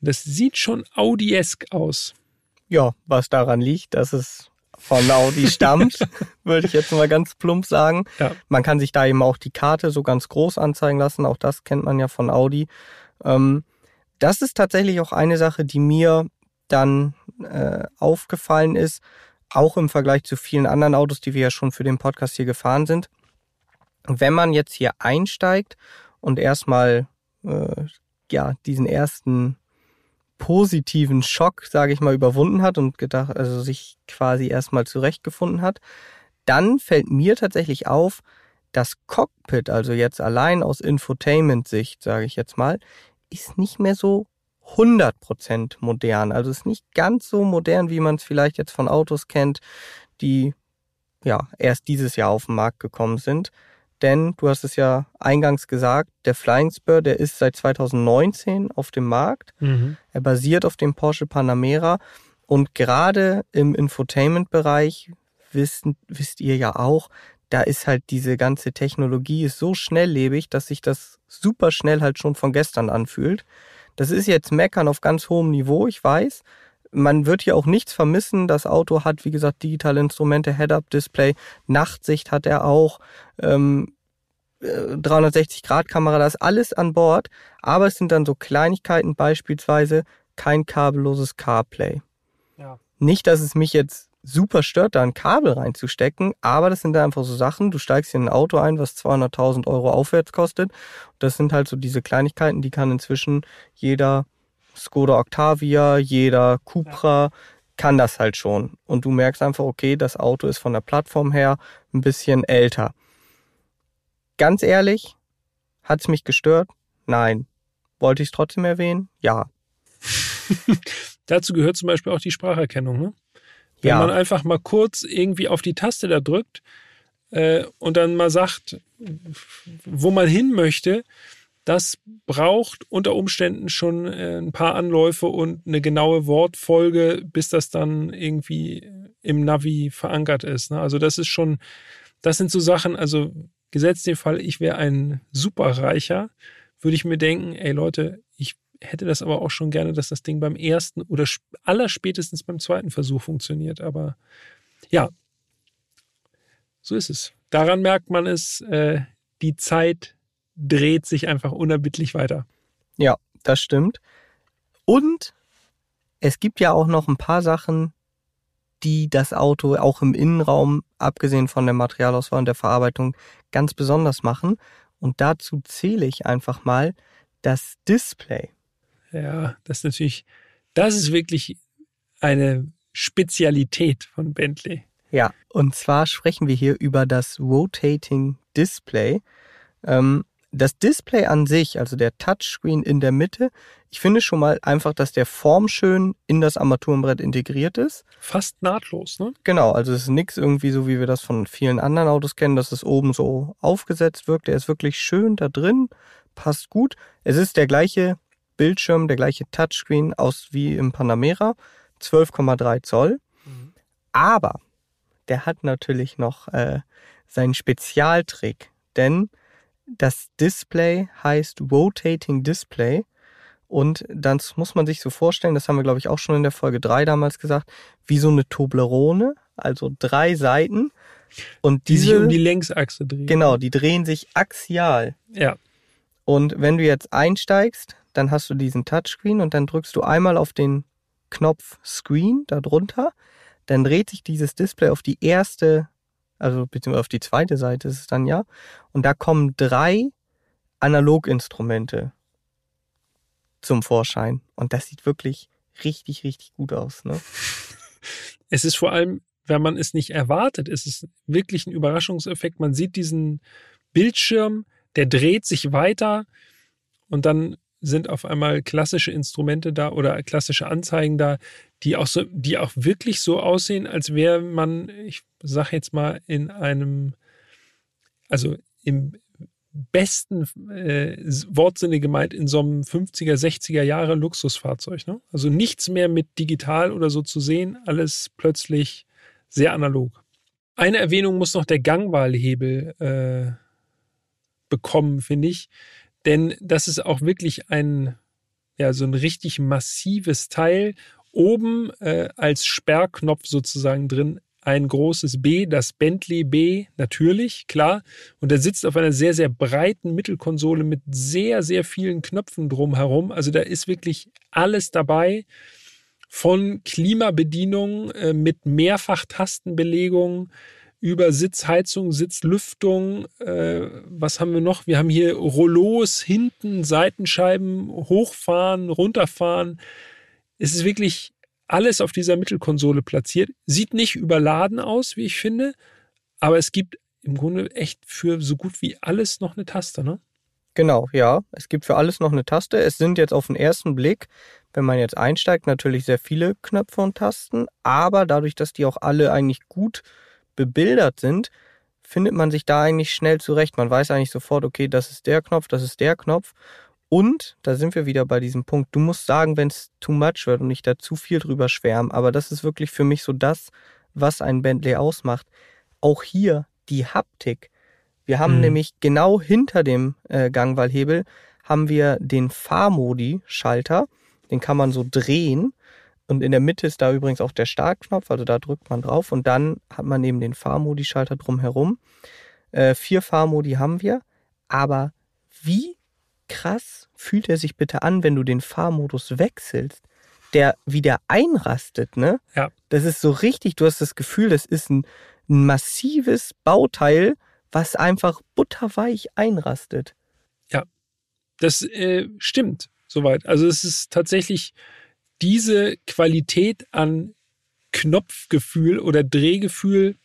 Das sieht schon Audi-esk aus.
Ja, was daran liegt, dass es von Audi stammt, würde ich jetzt mal ganz plump sagen. Ja. Man kann sich da eben auch die Karte so ganz groß anzeigen lassen. Auch das kennt man ja von Audi. Ähm, das ist tatsächlich auch eine Sache, die mir dann äh, aufgefallen ist, auch im Vergleich zu vielen anderen Autos, die wir ja schon für den Podcast hier gefahren sind. Wenn man jetzt hier einsteigt und erstmal äh, ja diesen ersten positiven Schock, sage ich mal, überwunden hat und gedacht, also sich quasi erstmal zurechtgefunden hat, dann fällt mir tatsächlich auf, das Cockpit, also jetzt allein aus Infotainment-Sicht, sage ich jetzt mal, ist nicht mehr so 100% modern. Also ist nicht ganz so modern, wie man es vielleicht jetzt von Autos kennt, die ja erst dieses Jahr auf den Markt gekommen sind. Denn du hast es ja eingangs gesagt, der Flying Spur, der ist seit 2019 auf dem Markt. Mhm. Er basiert auf dem Porsche Panamera und gerade im Infotainment-Bereich wisst, wisst ihr ja auch, da ist halt diese ganze Technologie ist so schnelllebig, dass sich das super schnell halt schon von gestern anfühlt. Das ist jetzt Meckern auf ganz hohem Niveau, ich weiß. Man wird hier auch nichts vermissen. Das Auto hat, wie gesagt, digitale Instrumente, Head-Up-Display, Nachtsicht hat er auch, ähm, 360-Grad-Kamera, äh, das ist alles an Bord. Aber es sind dann so Kleinigkeiten, beispielsweise kein kabelloses CarPlay. Ja. Nicht, dass es mich jetzt super stört, da ein Kabel reinzustecken, aber das sind da einfach so Sachen, du steigst in ein Auto ein, was 200.000 Euro aufwärts kostet. Das sind halt so diese Kleinigkeiten, die kann inzwischen jeder Skoda Octavia, jeder Cupra, kann das halt schon. Und du merkst einfach, okay, das Auto ist von der Plattform her ein bisschen älter. Ganz ehrlich, hat's mich gestört? Nein. Wollte ich es trotzdem erwähnen? Ja.
Dazu gehört zum Beispiel auch die Spracherkennung, ne? Wenn ja. man einfach mal kurz irgendwie auf die Taste da drückt äh, und dann mal sagt, wo man hin möchte, das braucht unter Umständen schon äh, ein paar Anläufe und eine genaue Wortfolge, bis das dann irgendwie im Navi verankert ist. Ne? Also das ist schon, das sind so Sachen, also gesetzt den Fall, ich wäre ein Superreicher, würde ich mir denken, ey Leute, hätte das aber auch schon gerne, dass das Ding beim ersten oder allerspätestens beim zweiten Versuch funktioniert. Aber ja, so ist es. Daran merkt man es, äh, die Zeit dreht sich einfach unerbittlich weiter.
Ja, das stimmt. Und es gibt ja auch noch ein paar Sachen, die das Auto auch im Innenraum, abgesehen von der Materialauswahl und der Verarbeitung, ganz besonders machen. Und dazu zähle ich einfach mal das Display.
Ja, das ist natürlich, das ist wirklich eine Spezialität von Bentley.
Ja, und zwar sprechen wir hier über das Rotating Display. Ähm, das Display an sich, also der Touchscreen in der Mitte, ich finde schon mal einfach, dass der formschön in das Armaturenbrett integriert ist.
Fast nahtlos, ne?
Genau, also es ist nichts irgendwie so, wie wir das von vielen anderen Autos kennen, dass es oben so aufgesetzt wirkt. Der ist wirklich schön da drin, passt gut. Es ist der gleiche Bildschirm, der gleiche Touchscreen aus wie im Panamera, 12,3 Zoll. Mhm. Aber der hat natürlich noch äh, seinen Spezialtrick, denn das Display heißt Rotating Display. Und dann muss man sich so vorstellen, das haben wir glaube ich auch schon in der Folge 3 damals gesagt, wie so eine Toblerone, also drei Seiten. Und
diese, die sich um die Längsachse drehen.
Genau, die drehen sich axial.
Ja.
Und wenn du jetzt einsteigst, dann hast du diesen Touchscreen und dann drückst du einmal auf den Knopf Screen darunter, dann dreht sich dieses Display auf die erste, also beziehungsweise auf die zweite Seite ist es dann ja, und da kommen drei Analoginstrumente zum Vorschein und das sieht wirklich richtig, richtig gut aus. Ne?
Es ist vor allem, wenn man es nicht erwartet, es ist wirklich ein Überraschungseffekt. Man sieht diesen Bildschirm, der dreht sich weiter und dann sind auf einmal klassische Instrumente da oder klassische Anzeigen da, die auch so, die auch wirklich so aussehen, als wäre man, ich sag jetzt mal, in einem, also im besten äh, Wortsinne gemeint in so einem 50er, 60er Jahre Luxusfahrzeug. Ne? Also nichts mehr mit digital oder so zu sehen, alles plötzlich sehr analog. Eine Erwähnung muss noch der Gangwahlhebel äh, bekommen, finde ich. Denn das ist auch wirklich ein, ja, so ein richtig massives Teil. Oben äh, als Sperrknopf sozusagen drin ein großes B, das Bentley B, natürlich, klar. Und er sitzt auf einer sehr, sehr breiten Mittelkonsole mit sehr, sehr vielen Knöpfen drumherum. Also da ist wirklich alles dabei. Von Klimabedienung äh, mit Mehrfachtastenbelegung über Sitzheizung, Sitzlüftung. Äh, was haben wir noch? Wir haben hier Rollos hinten, Seitenscheiben hochfahren, runterfahren. Es ist wirklich alles auf dieser Mittelkonsole platziert. Sieht nicht überladen aus, wie ich finde, aber es gibt im Grunde echt für so gut wie alles noch eine Taste, ne?
Genau, ja. Es gibt für alles noch eine Taste. Es sind jetzt auf den ersten Blick, wenn man jetzt einsteigt, natürlich sehr viele Knöpfe und Tasten, aber dadurch, dass die auch alle eigentlich gut bebildert sind, findet man sich da eigentlich schnell zurecht. Man weiß eigentlich sofort, okay, das ist der Knopf, das ist der Knopf. Und da sind wir wieder bei diesem Punkt. Du musst sagen, wenn es too much wird und nicht da zu viel drüber schwärmen. Aber das ist wirklich für mich so das, was ein Bentley ausmacht. Auch hier die Haptik. Wir haben mhm. nämlich genau hinter dem äh, Gangwallhebel haben wir den Fahrmodi-Schalter. Den kann man so drehen. Und in der Mitte ist da übrigens auch der Startknopf, also da drückt man drauf und dann hat man eben den Fahrmodi-Schalter drumherum. Äh, vier Fahrmodi haben wir, aber wie krass fühlt er sich bitte an, wenn du den Fahrmodus wechselst? Der wieder einrastet, ne?
Ja.
Das ist so richtig, du hast das Gefühl, das ist ein, ein massives Bauteil, was einfach butterweich einrastet.
Ja, das äh, stimmt soweit. Also es ist tatsächlich diese Qualität an Knopfgefühl oder Drehgefühl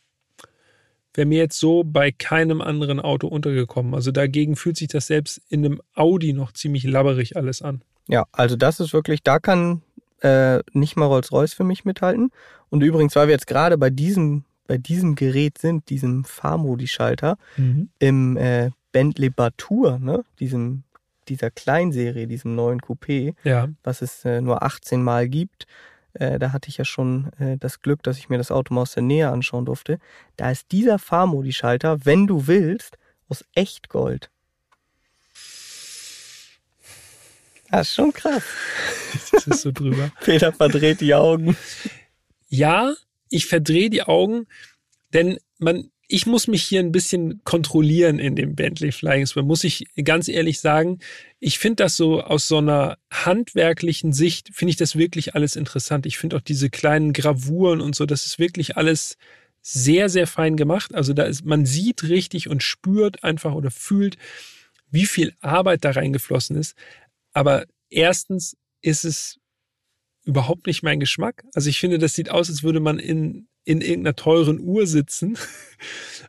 wäre mir jetzt so bei keinem anderen Auto untergekommen. Also dagegen fühlt sich das selbst in einem Audi noch ziemlich labberig alles an.
Ja, also das ist wirklich, da kann äh, nicht mal Rolls-Royce für mich mithalten. Und übrigens, weil wir jetzt gerade bei diesem, bei diesem Gerät sind, diesem Fahrmodi-Schalter, mhm. im äh, Bentley Batur, ne, diesem dieser Kleinserie, diesem neuen Coupé,
ja.
was es äh, nur 18 Mal gibt. Äh, da hatte ich ja schon äh, das Glück, dass ich mir das Auto mal aus der Nähe anschauen durfte. Da ist dieser Fahrmodi-Schalter, wenn du willst, aus Echtgold. Das ist schon krass.
Das ist so drüber.
Peter verdreht die Augen.
Ja, ich verdrehe die Augen, denn man ich muss mich hier ein bisschen kontrollieren in dem Bentley Flying Spur, muss ich ganz ehrlich sagen. Ich finde das so aus so einer handwerklichen Sicht, finde ich das wirklich alles interessant. Ich finde auch diese kleinen Gravuren und so, das ist wirklich alles sehr, sehr fein gemacht. Also da ist, man sieht richtig und spürt einfach oder fühlt, wie viel Arbeit da reingeflossen ist. Aber erstens ist es überhaupt nicht mein Geschmack. Also ich finde, das sieht aus, als würde man in in irgendeiner teuren Uhr sitzen.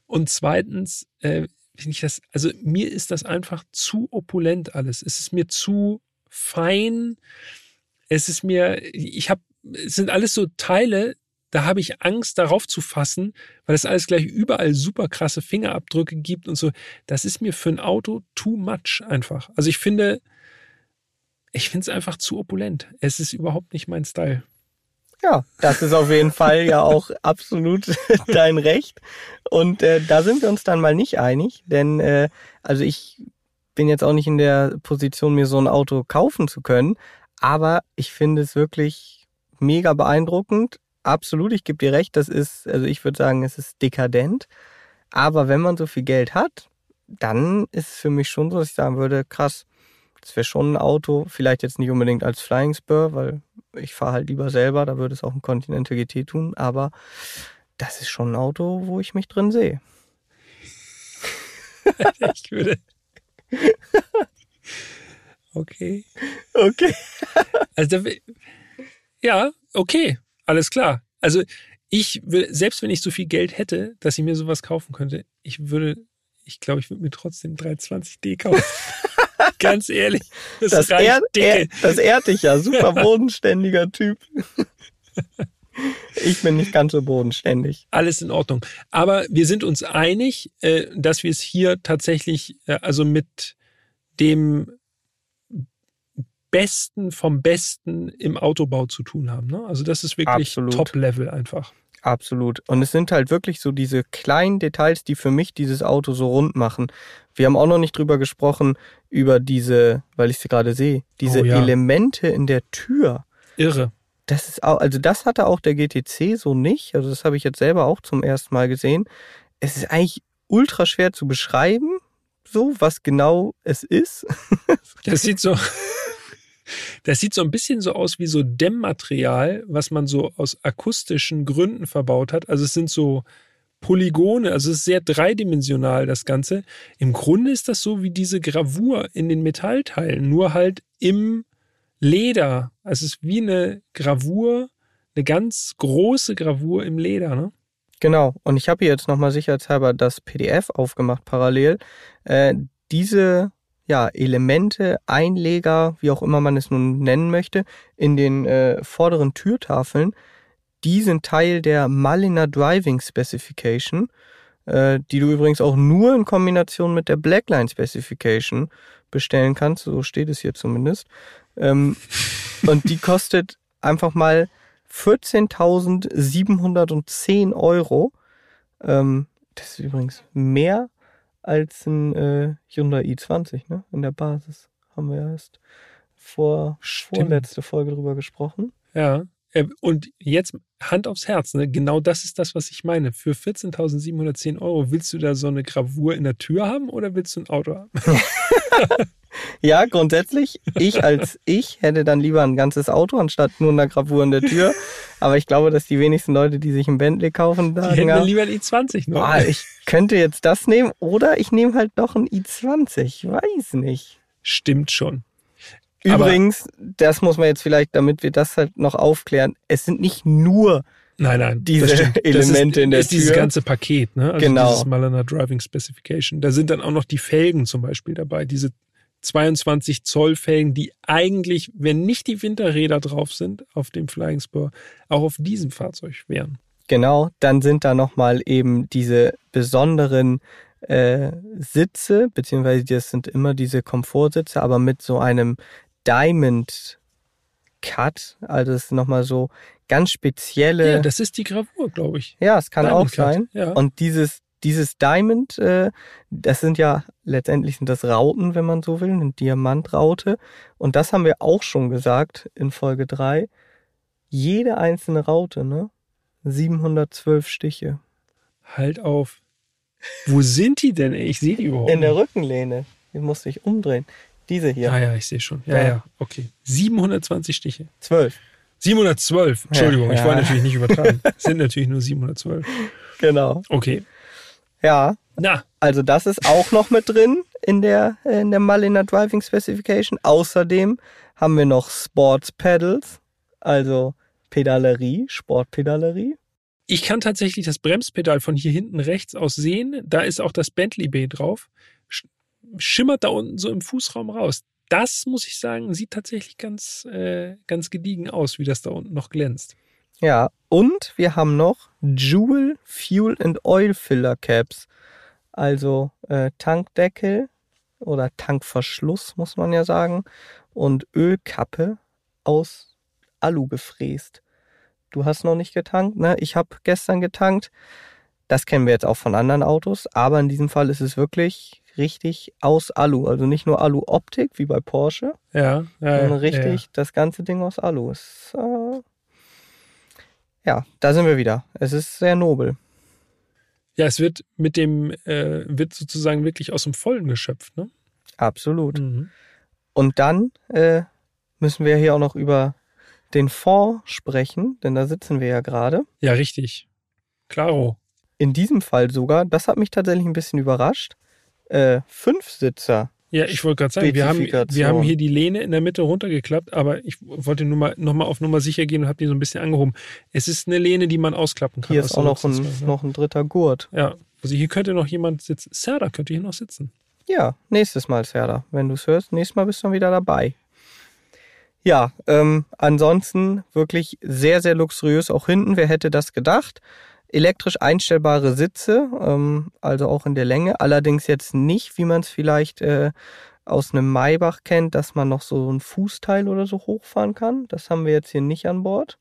Und zweitens äh, finde ich das, also mir ist das einfach zu opulent alles. Es ist mir zu fein. Es ist mir, ich habe, es sind alles so Teile, da habe ich Angst, darauf zu fassen, weil es alles gleich überall super krasse Fingerabdrücke gibt und so. Das ist mir für ein Auto too much einfach. Also ich finde, ich finde es einfach zu opulent. Es ist überhaupt nicht mein Style.
Ja, das ist auf jeden Fall ja auch absolut dein Recht. Und äh, da sind wir uns dann mal nicht einig, denn äh, also ich bin jetzt auch nicht in der Position, mir so ein Auto kaufen zu können, aber ich finde es wirklich mega beeindruckend. Absolut, ich gebe dir recht, das ist, also ich würde sagen, es ist dekadent. Aber wenn man so viel Geld hat, dann ist es für mich schon so, dass ich sagen würde, krass, das wäre schon ein Auto, vielleicht jetzt nicht unbedingt als Flying Spur, weil ich fahre halt lieber selber, da würde es auch ein Continental GT tun, aber das ist schon ein Auto, wo ich mich drin sehe.
ich würde. Okay.
Okay.
Also, Ja, okay, alles klar. Also ich will, selbst wenn ich so viel Geld hätte, dass ich mir sowas kaufen könnte, ich würde, ich glaube, ich würde mir trotzdem 320D kaufen. Ganz ehrlich.
Das, das, ehrt, er, das ehrt dich ja. Super bodenständiger Typ. Ich bin nicht ganz so bodenständig.
Alles in Ordnung. Aber wir sind uns einig, äh, dass wir es hier tatsächlich, äh, also mit dem Besten vom Besten im Autobau zu tun haben. Ne? Also das ist wirklich Top-Level einfach.
Absolut. Und es sind halt wirklich so diese kleinen Details, die für mich dieses Auto so rund machen. Wir haben auch noch nicht drüber gesprochen, über diese, weil ich sie gerade sehe, diese oh, ja. Elemente in der Tür.
Irre.
Das ist auch, also das hatte auch der GTC so nicht. Also das habe ich jetzt selber auch zum ersten Mal gesehen. Es ist eigentlich ultra schwer zu beschreiben, so was genau es ist.
Das sieht so, das sieht so ein bisschen so aus wie so Dämmmaterial, was man so aus akustischen Gründen verbaut hat. Also es sind so Polygone, also es ist sehr dreidimensional das Ganze. Im Grunde ist das so wie diese Gravur in den Metallteilen, nur halt im Leder. Also es ist wie eine Gravur, eine ganz große Gravur im Leder, ne?
Genau. Und ich habe hier jetzt nochmal sicherheitshalber das PDF aufgemacht parallel. Äh, diese ja, Elemente, Einleger, wie auch immer man es nun nennen möchte, in den äh, vorderen Türtafeln, die sind Teil der Malina Driving Specification, äh, die du übrigens auch nur in Kombination mit der Blackline Specification bestellen kannst, so steht es hier zumindest. Ähm, und die kostet einfach mal 14.710 Euro. Ähm, das ist übrigens mehr als ein äh, Hyundai i20, ne? In der Basis haben wir erst vor vorletzte Folge drüber gesprochen.
Ja. Äh, und jetzt Hand aufs Herz, ne? genau das ist das, was ich meine. Für 14.710 Euro willst du da so eine Gravur in der Tür haben oder willst du ein Auto haben?
ja, grundsätzlich, ich als ich hätte dann lieber ein ganzes Auto anstatt nur eine Gravur in der Tür. Aber ich glaube, dass die wenigsten Leute, die sich ein Bentley kaufen,
da. Hätten dann lieber ein i20
noch. Boah, ich könnte jetzt das nehmen oder ich nehme halt doch ein i20. Weiß nicht.
Stimmt schon.
Übrigens, Aber das muss man jetzt vielleicht, damit wir das halt noch aufklären, es sind nicht nur
Nein, nein.
Diese Elemente
ist,
in der
ist Tür. dieses ganze Paket, ne?
Also genau.
dieses Malana Driving Specification. Da sind dann auch noch die Felgen zum Beispiel dabei, diese 22 Zoll Felgen, die eigentlich, wenn nicht die Winterräder drauf sind auf dem Flying Spur, auch auf diesem Fahrzeug wären.
Genau, dann sind da nochmal eben diese besonderen äh, Sitze, beziehungsweise das sind immer diese Komfortsitze, aber mit so einem Diamond Cut, also es ist nochmal so ganz spezielle.
Ja, das ist die Gravur, glaube ich.
Ja, es kann Diamond auch sein. Ja. Und dieses, dieses Diamond, äh, das sind ja letztendlich sind das Rauten, wenn man so will, eine Diamantraute. Und das haben wir auch schon gesagt in Folge 3. Jede einzelne Raute, ne? 712 Stiche.
Halt auf. Wo sind die denn? Ich sehe die überhaupt.
In der Rückenlehne. Die musste ich umdrehen. Diese hier.
Ah ja, ich sehe schon. Ja, ja, ja, okay. 720 Stiche.
12.
712, Entschuldigung, ja, ja. ich wollte natürlich nicht übertragen. Es sind natürlich nur 712.
Genau.
Okay.
Ja. Na. Also das ist auch noch mit drin in der, in der Malina Driving Specification. Außerdem haben wir noch Sports Pedals, also Pedalerie, Sportpedalerie.
Ich kann tatsächlich das Bremspedal von hier hinten rechts aus sehen. Da ist auch das Bentley B drauf. Schimmert da unten so im Fußraum raus das muss ich sagen, sieht tatsächlich ganz, äh, ganz gediegen aus, wie das da unten noch glänzt.
Ja, und wir haben noch Jewel Fuel and Oil Filler Caps. Also äh, Tankdeckel oder Tankverschluss, muss man ja sagen. Und Ölkappe aus Alu gefräst. Du hast noch nicht getankt, ne? Ich habe gestern getankt. Das kennen wir jetzt auch von anderen Autos, aber in diesem Fall ist es wirklich richtig aus Alu. Also nicht nur Alu-Optik wie bei Porsche,
ja,
ja sondern richtig ja. das ganze Ding aus Alu. Ist, äh, ja, da sind wir wieder. Es ist sehr nobel.
Ja, es wird mit dem, äh, wird sozusagen wirklich aus dem Vollen geschöpft, ne?
Absolut. Mhm. Und dann äh, müssen wir hier auch noch über den Fond sprechen, denn da sitzen wir ja gerade.
Ja, richtig. Klaro.
In diesem Fall sogar, das hat mich tatsächlich ein bisschen überrascht, äh, Fünfsitzer
Ja, ich wollte gerade sagen, wir haben, wir haben hier die Lehne in der Mitte runtergeklappt, aber ich wollte nur mal, noch mal auf Nummer sicher gehen und habe die so ein bisschen angehoben. Es ist eine Lehne, die man ausklappen kann.
Hier ist auch noch ein, ne? noch ein dritter Gurt.
Ja, also hier könnte noch jemand sitzen. Serda könnte hier noch sitzen.
Ja, nächstes Mal, Serda. Wenn du es hörst, nächstes Mal bist du dann wieder dabei. Ja, ähm, ansonsten wirklich sehr, sehr luxuriös auch hinten. Wer hätte das gedacht? Elektrisch einstellbare Sitze, ähm, also auch in der Länge. Allerdings jetzt nicht, wie man es vielleicht äh, aus einem Maybach kennt, dass man noch so ein Fußteil oder so hochfahren kann. Das haben wir jetzt hier nicht an Bord.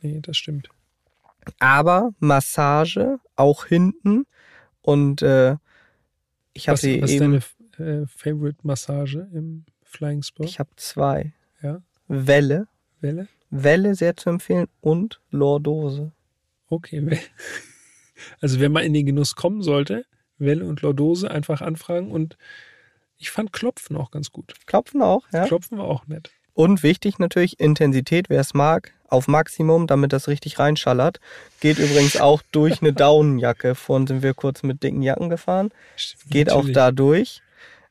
Nee, das stimmt.
Aber Massage auch hinten und äh, ich habe sie
was
eben.
Was ist deine äh, Favorite Massage im Flying Spot?
Ich habe zwei.
Ja.
Welle.
Welle?
Welle sehr zu empfehlen und Lordose.
Okay. Also wenn man in den Genuss kommen sollte, Welle und Lordose einfach anfragen und ich fand Klopfen auch ganz gut.
Klopfen auch, ja.
Klopfen war auch nett.
Und wichtig natürlich Intensität, wer es mag, auf Maximum, damit das richtig reinschallert. Geht übrigens auch durch eine Daunenjacke. Vorhin sind wir kurz mit dicken Jacken gefahren. Geht natürlich. auch da durch.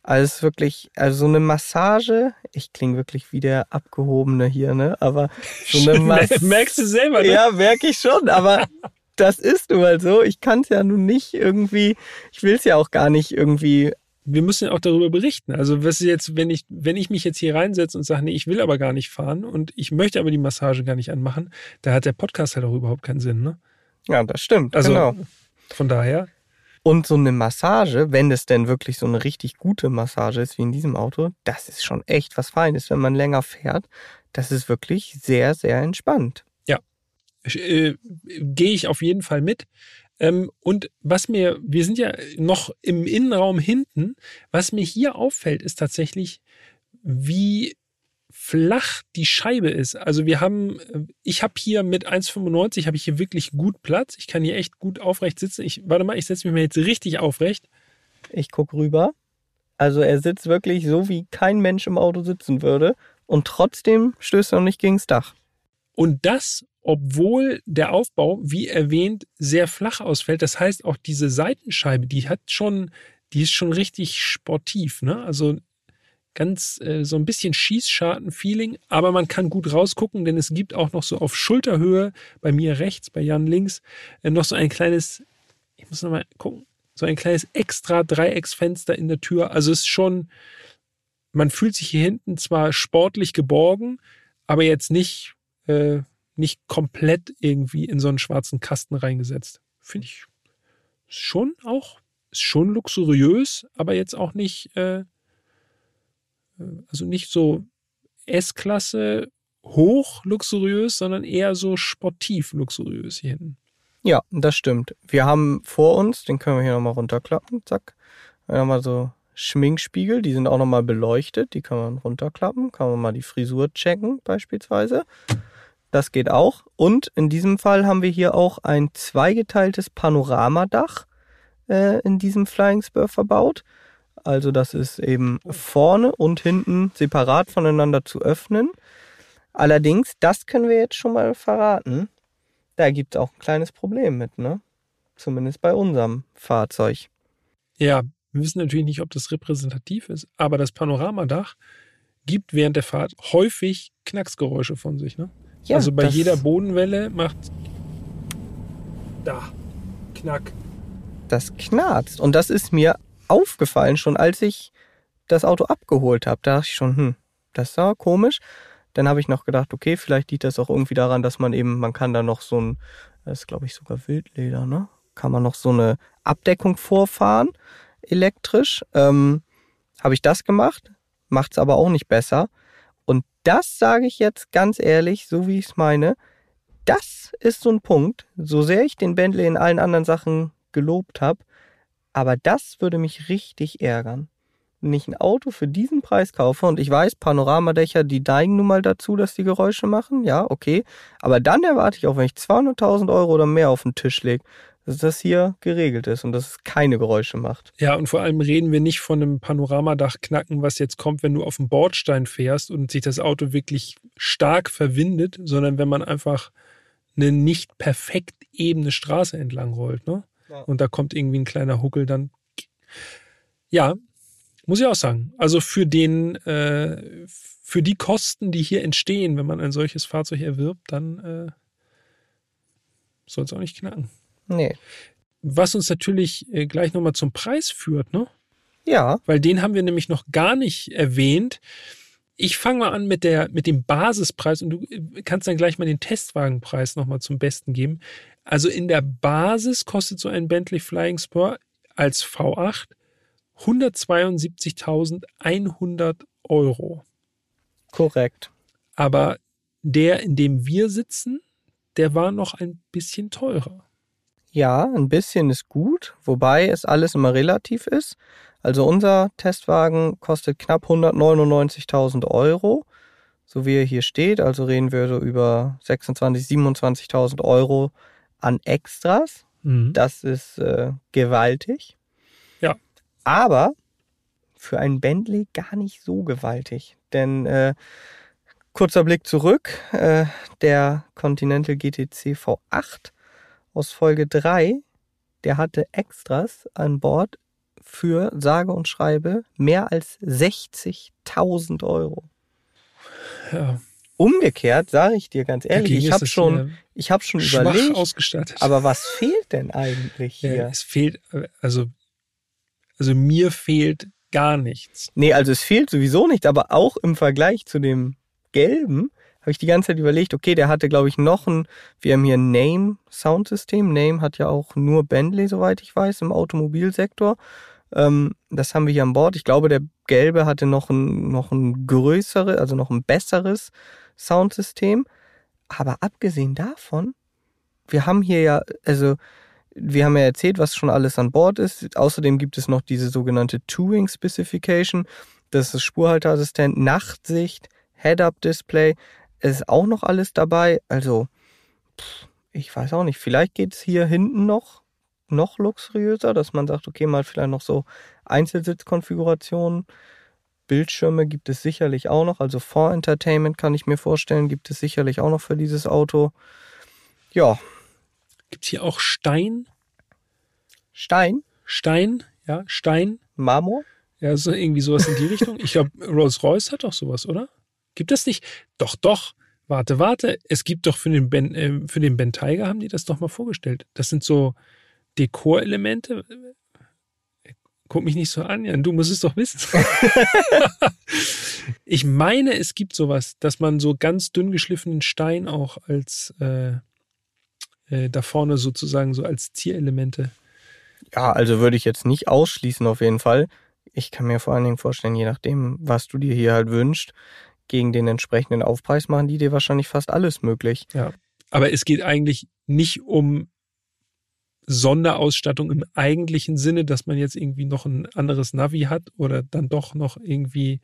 Also wirklich, also so eine Massage, ich klinge wirklich wie der Abgehobene hier, ne? Aber so eine
Massage. Merkst du selber, ne?
Ja, merke ich schon, aber das ist nun mal so. Ich kann es ja nun nicht irgendwie, ich will es ja auch gar nicht irgendwie.
Wir müssen ja auch darüber berichten. Also was ist jetzt, wenn ich, wenn ich mich jetzt hier reinsetze und sage, nee, ich will aber gar nicht fahren und ich möchte aber die Massage gar nicht anmachen, da hat der Podcast halt auch überhaupt keinen Sinn, ne?
Ja, das stimmt.
Also
genau.
von daher.
Und so eine Massage, wenn es denn wirklich so eine richtig gute Massage ist wie in diesem Auto, das ist schon echt was Feines, wenn man länger fährt. Das ist wirklich sehr, sehr entspannt.
Ja, äh, gehe ich auf jeden Fall mit. Ähm, und was mir, wir sind ja noch im Innenraum hinten, was mir hier auffällt, ist tatsächlich, wie flach die Scheibe ist. Also wir haben, äh, ich habe hier mit 1,95 habe ich hier wirklich gut Platz. Ich kann hier echt gut aufrecht sitzen. Ich, warte mal, ich setze mich mal jetzt richtig aufrecht.
Ich gucke rüber. Also er sitzt wirklich so, wie kein Mensch im Auto sitzen würde. Und trotzdem stößt er noch nicht gegens Dach.
Und das, obwohl der Aufbau, wie erwähnt, sehr flach ausfällt. Das heißt, auch diese Seitenscheibe, die hat schon, die ist schon richtig sportiv. Ne? Also ganz äh, so ein bisschen Schießscharten-Feeling, aber man kann gut rausgucken, denn es gibt auch noch so auf Schulterhöhe, bei mir rechts, bei Jan links, äh, noch so ein kleines, ich muss nochmal gucken, so ein kleines extra Dreiecksfenster in der Tür. Also es ist schon, man fühlt sich hier hinten zwar sportlich geborgen, aber jetzt nicht, äh, nicht komplett irgendwie in so einen schwarzen Kasten reingesetzt. Finde ich schon auch, ist schon luxuriös, aber jetzt auch nicht, äh, also nicht so S-Klasse hoch luxuriös, sondern eher so sportiv luxuriös hier hinten.
Ja, das stimmt. Wir haben vor uns, den können wir hier nochmal runterklappen, zack. Nochmal so Schminkspiegel, die sind auch nochmal beleuchtet, die kann man runterklappen, kann man mal die Frisur checken beispielsweise. Das geht auch. Und in diesem Fall haben wir hier auch ein zweigeteiltes Panoramadach äh, in diesem Flying Spur verbaut. Also das ist eben vorne und hinten separat voneinander zu öffnen. Allerdings, das können wir jetzt schon mal verraten, da gibt es auch ein kleines Problem mit, ne? Zumindest bei unserem Fahrzeug.
Ja, wir wissen natürlich nicht, ob das repräsentativ ist, aber das Panoramadach gibt während der Fahrt häufig Knacksgeräusche von sich, ne? Ja, also bei jeder Bodenwelle macht da Knack.
Das knarzt. Und das ist mir aufgefallen, schon als ich das Auto abgeholt habe. Da dachte ich schon, hm, das war komisch. Dann habe ich noch gedacht, okay, vielleicht liegt das auch irgendwie daran, dass man eben, man kann da noch so ein, das ist glaube ich sogar Wildleder, ne? Kann man noch so eine Abdeckung vorfahren, elektrisch. Ähm, habe ich das gemacht, macht es aber auch nicht besser. Und das sage ich jetzt ganz ehrlich, so wie ich es meine, das ist so ein Punkt, so sehr ich den Bentley in allen anderen Sachen gelobt habe, aber das würde mich richtig ärgern. Wenn ich ein Auto für diesen Preis kaufe und ich weiß, Panoramadächer, die neigen nun mal dazu, dass die Geräusche machen, ja, okay. Aber dann erwarte ich auch, wenn ich 200.000 Euro oder mehr auf den Tisch lege, dass das hier geregelt ist und dass es keine Geräusche macht.
Ja, und vor allem reden wir nicht von einem Panoramadach knacken, was jetzt kommt, wenn du auf dem Bordstein fährst und sich das Auto wirklich stark verwindet, sondern wenn man einfach eine nicht perfekt ebene Straße entlang rollt, ne? Und da kommt irgendwie ein kleiner Huckel dann. Ja, Muss ich auch sagen. Also für den, äh, für die Kosten, die hier entstehen, wenn man ein solches Fahrzeug erwirbt, dann äh, soll es auch nicht knacken.
Nee.
Was uns natürlich äh, gleich nochmal zum Preis führt, ne?
Ja.
Weil den haben wir nämlich noch gar nicht erwähnt. Ich fange mal an mit, der, mit dem Basispreis und du äh, kannst dann gleich mal den Testwagenpreis nochmal zum Besten geben. Also in der Basis kostet so ein Bentley Flying Spur als V8 172.100 Euro.
Korrekt.
Aber der, in dem wir sitzen, der war noch ein bisschen teurer.
Ja, ein bisschen ist gut, wobei es alles immer relativ ist. Also unser Testwagen kostet knapp 199.000 Euro, so wie er hier steht. Also reden wir so über 26.000, 27.000 Euro an Extras.
Mhm.
Das ist äh, gewaltig.
Ja.
Aber für einen Bentley gar nicht so gewaltig. Denn äh, kurzer Blick zurück, äh, der Continental GTC V8 aus Folge 3, der hatte Extras an Bord für sage und schreibe mehr als 60.000 Euro.
Ja,
Umgekehrt sage ich dir ganz ehrlich,
dagegen
ich habe schon, ich habe schon überlegt,
ausgestattet.
aber was fehlt denn eigentlich
ja,
hier?
es fehlt, also, also mir fehlt gar nichts.
Nee, also es fehlt sowieso nicht, aber auch im Vergleich zu dem gelben habe ich die ganze Zeit überlegt, okay, der hatte, glaube ich, noch ein, wir haben hier ein Name-Soundsystem. Name hat ja auch nur Bentley, soweit ich weiß, im Automobilsektor. Ähm, das haben wir hier an Bord. Ich glaube, der gelbe hatte noch ein, noch ein größeres, also noch ein besseres Soundsystem. Aber abgesehen davon, wir haben hier ja, also wir haben ja erzählt, was schon alles an Bord ist. Außerdem gibt es noch diese sogenannte Touring Specification. Das ist Spurhalteassistent, Nachtsicht, Head-Up-Display. Ist auch noch alles dabei. Also, pff, ich weiß auch nicht. Vielleicht geht es hier hinten noch, noch luxuriöser, dass man sagt, okay, mal vielleicht noch so Einzelsitzkonfigurationen. Bildschirme gibt es sicherlich auch noch. Also For Entertainment kann ich mir vorstellen, gibt es sicherlich auch noch für dieses Auto. Ja,
Gibt hier auch Stein?
Stein,
Stein? Ja, Stein?
Marmor.
Ja, so irgendwie sowas in die Richtung. Ich glaube, Rolls-Royce hat doch sowas, oder? Gibt es nicht? Doch, doch. Warte, warte. Es gibt doch für den Ben, äh, für den Ben Tiger haben die das doch mal vorgestellt. Das sind so Dekorelemente. Guck mich nicht so an, Jan. Du musst es doch wissen. ich meine, es gibt sowas, dass man so ganz dünn geschliffenen Stein auch als äh, äh, da vorne sozusagen so als Zierelemente.
Ja, also würde ich jetzt nicht ausschließen auf jeden Fall. Ich kann mir vor allen Dingen vorstellen, je nachdem, was du dir hier halt wünschst, gegen den entsprechenden Aufpreis machen die dir wahrscheinlich fast alles möglich.
Ja. Aber es geht eigentlich nicht um Sonderausstattung im eigentlichen Sinne, dass man jetzt irgendwie noch ein anderes Navi hat oder dann doch noch irgendwie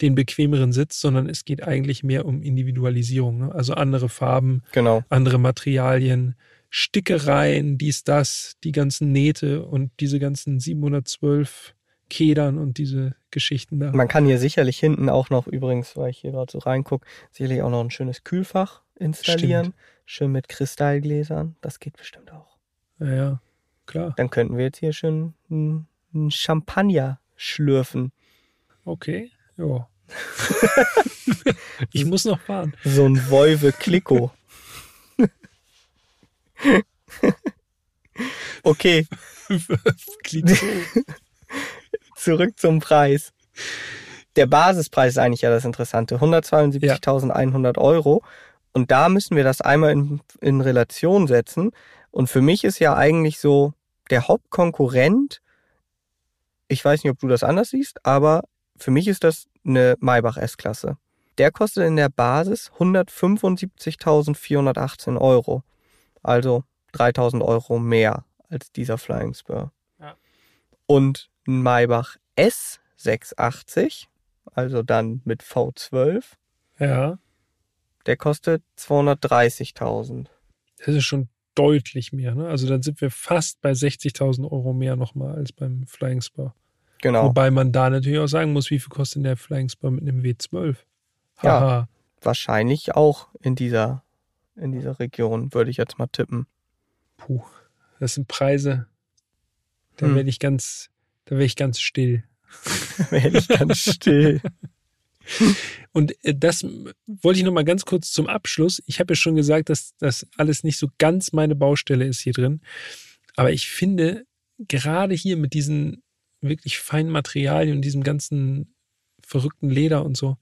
den bequemeren Sitz, sondern es geht eigentlich mehr um Individualisierung. Ne? Also andere Farben,
Genau.
andere Materialien, Stickereien, dies, das, die ganzen Nähte und diese ganzen 712 Kedern und diese Geschichten da.
Man kann hier sicherlich hinten auch noch, übrigens, weil ich hier gerade so reingucke, sicherlich auch noch ein schönes Kühlfach installieren.
Stimmt.
Schön mit Kristallgläsern. Das geht bestimmt auch.
Ja, ja, klar.
Dann könnten wir jetzt hier schön einen Champagner schlürfen.
Okay, ja. ich muss noch fahren.
So ein Wolve Kliko. okay,
Klingt so.
zurück zum Preis. Der Basispreis ist eigentlich ja das Interessante. 172.100 Euro. Und da müssen wir das einmal in, in Relation setzen. Und für mich ist ja eigentlich so der Hauptkonkurrent, ich weiß nicht, ob du das anders siehst, aber für mich ist das eine Maybach S-Klasse. Der kostet in der Basis 175.418 Euro. Also 3.000 Euro mehr als dieser Flying Spur.
Ja.
Und ein Maybach S680, also dann mit V12,
Ja,
der kostet 230.000.
das ist schon deutlich mehr. Ne? Also dann sind wir fast bei 60.000 Euro mehr nochmal als beim Flying Spur.
Genau.
Wobei man da natürlich auch sagen muss, wie viel kostet denn der Flying Spur mit einem W12?
Ja.
Haha.
Wahrscheinlich auch in dieser, in dieser Region, würde ich jetzt mal tippen.
Puh, das sind Preise. Da
Hm.
werde ich ganz, da werde ich ganz still.
Werde ich ganz still.
Und äh, das wollte ich noch mal ganz kurz zum Abschluss. Ich habe ja schon gesagt, dass das alles nicht so ganz meine Baustelle ist hier drin. Aber ich finde, gerade hier mit diesen wirklich feinen Materialien und diesem ganzen verrückten Leder und so,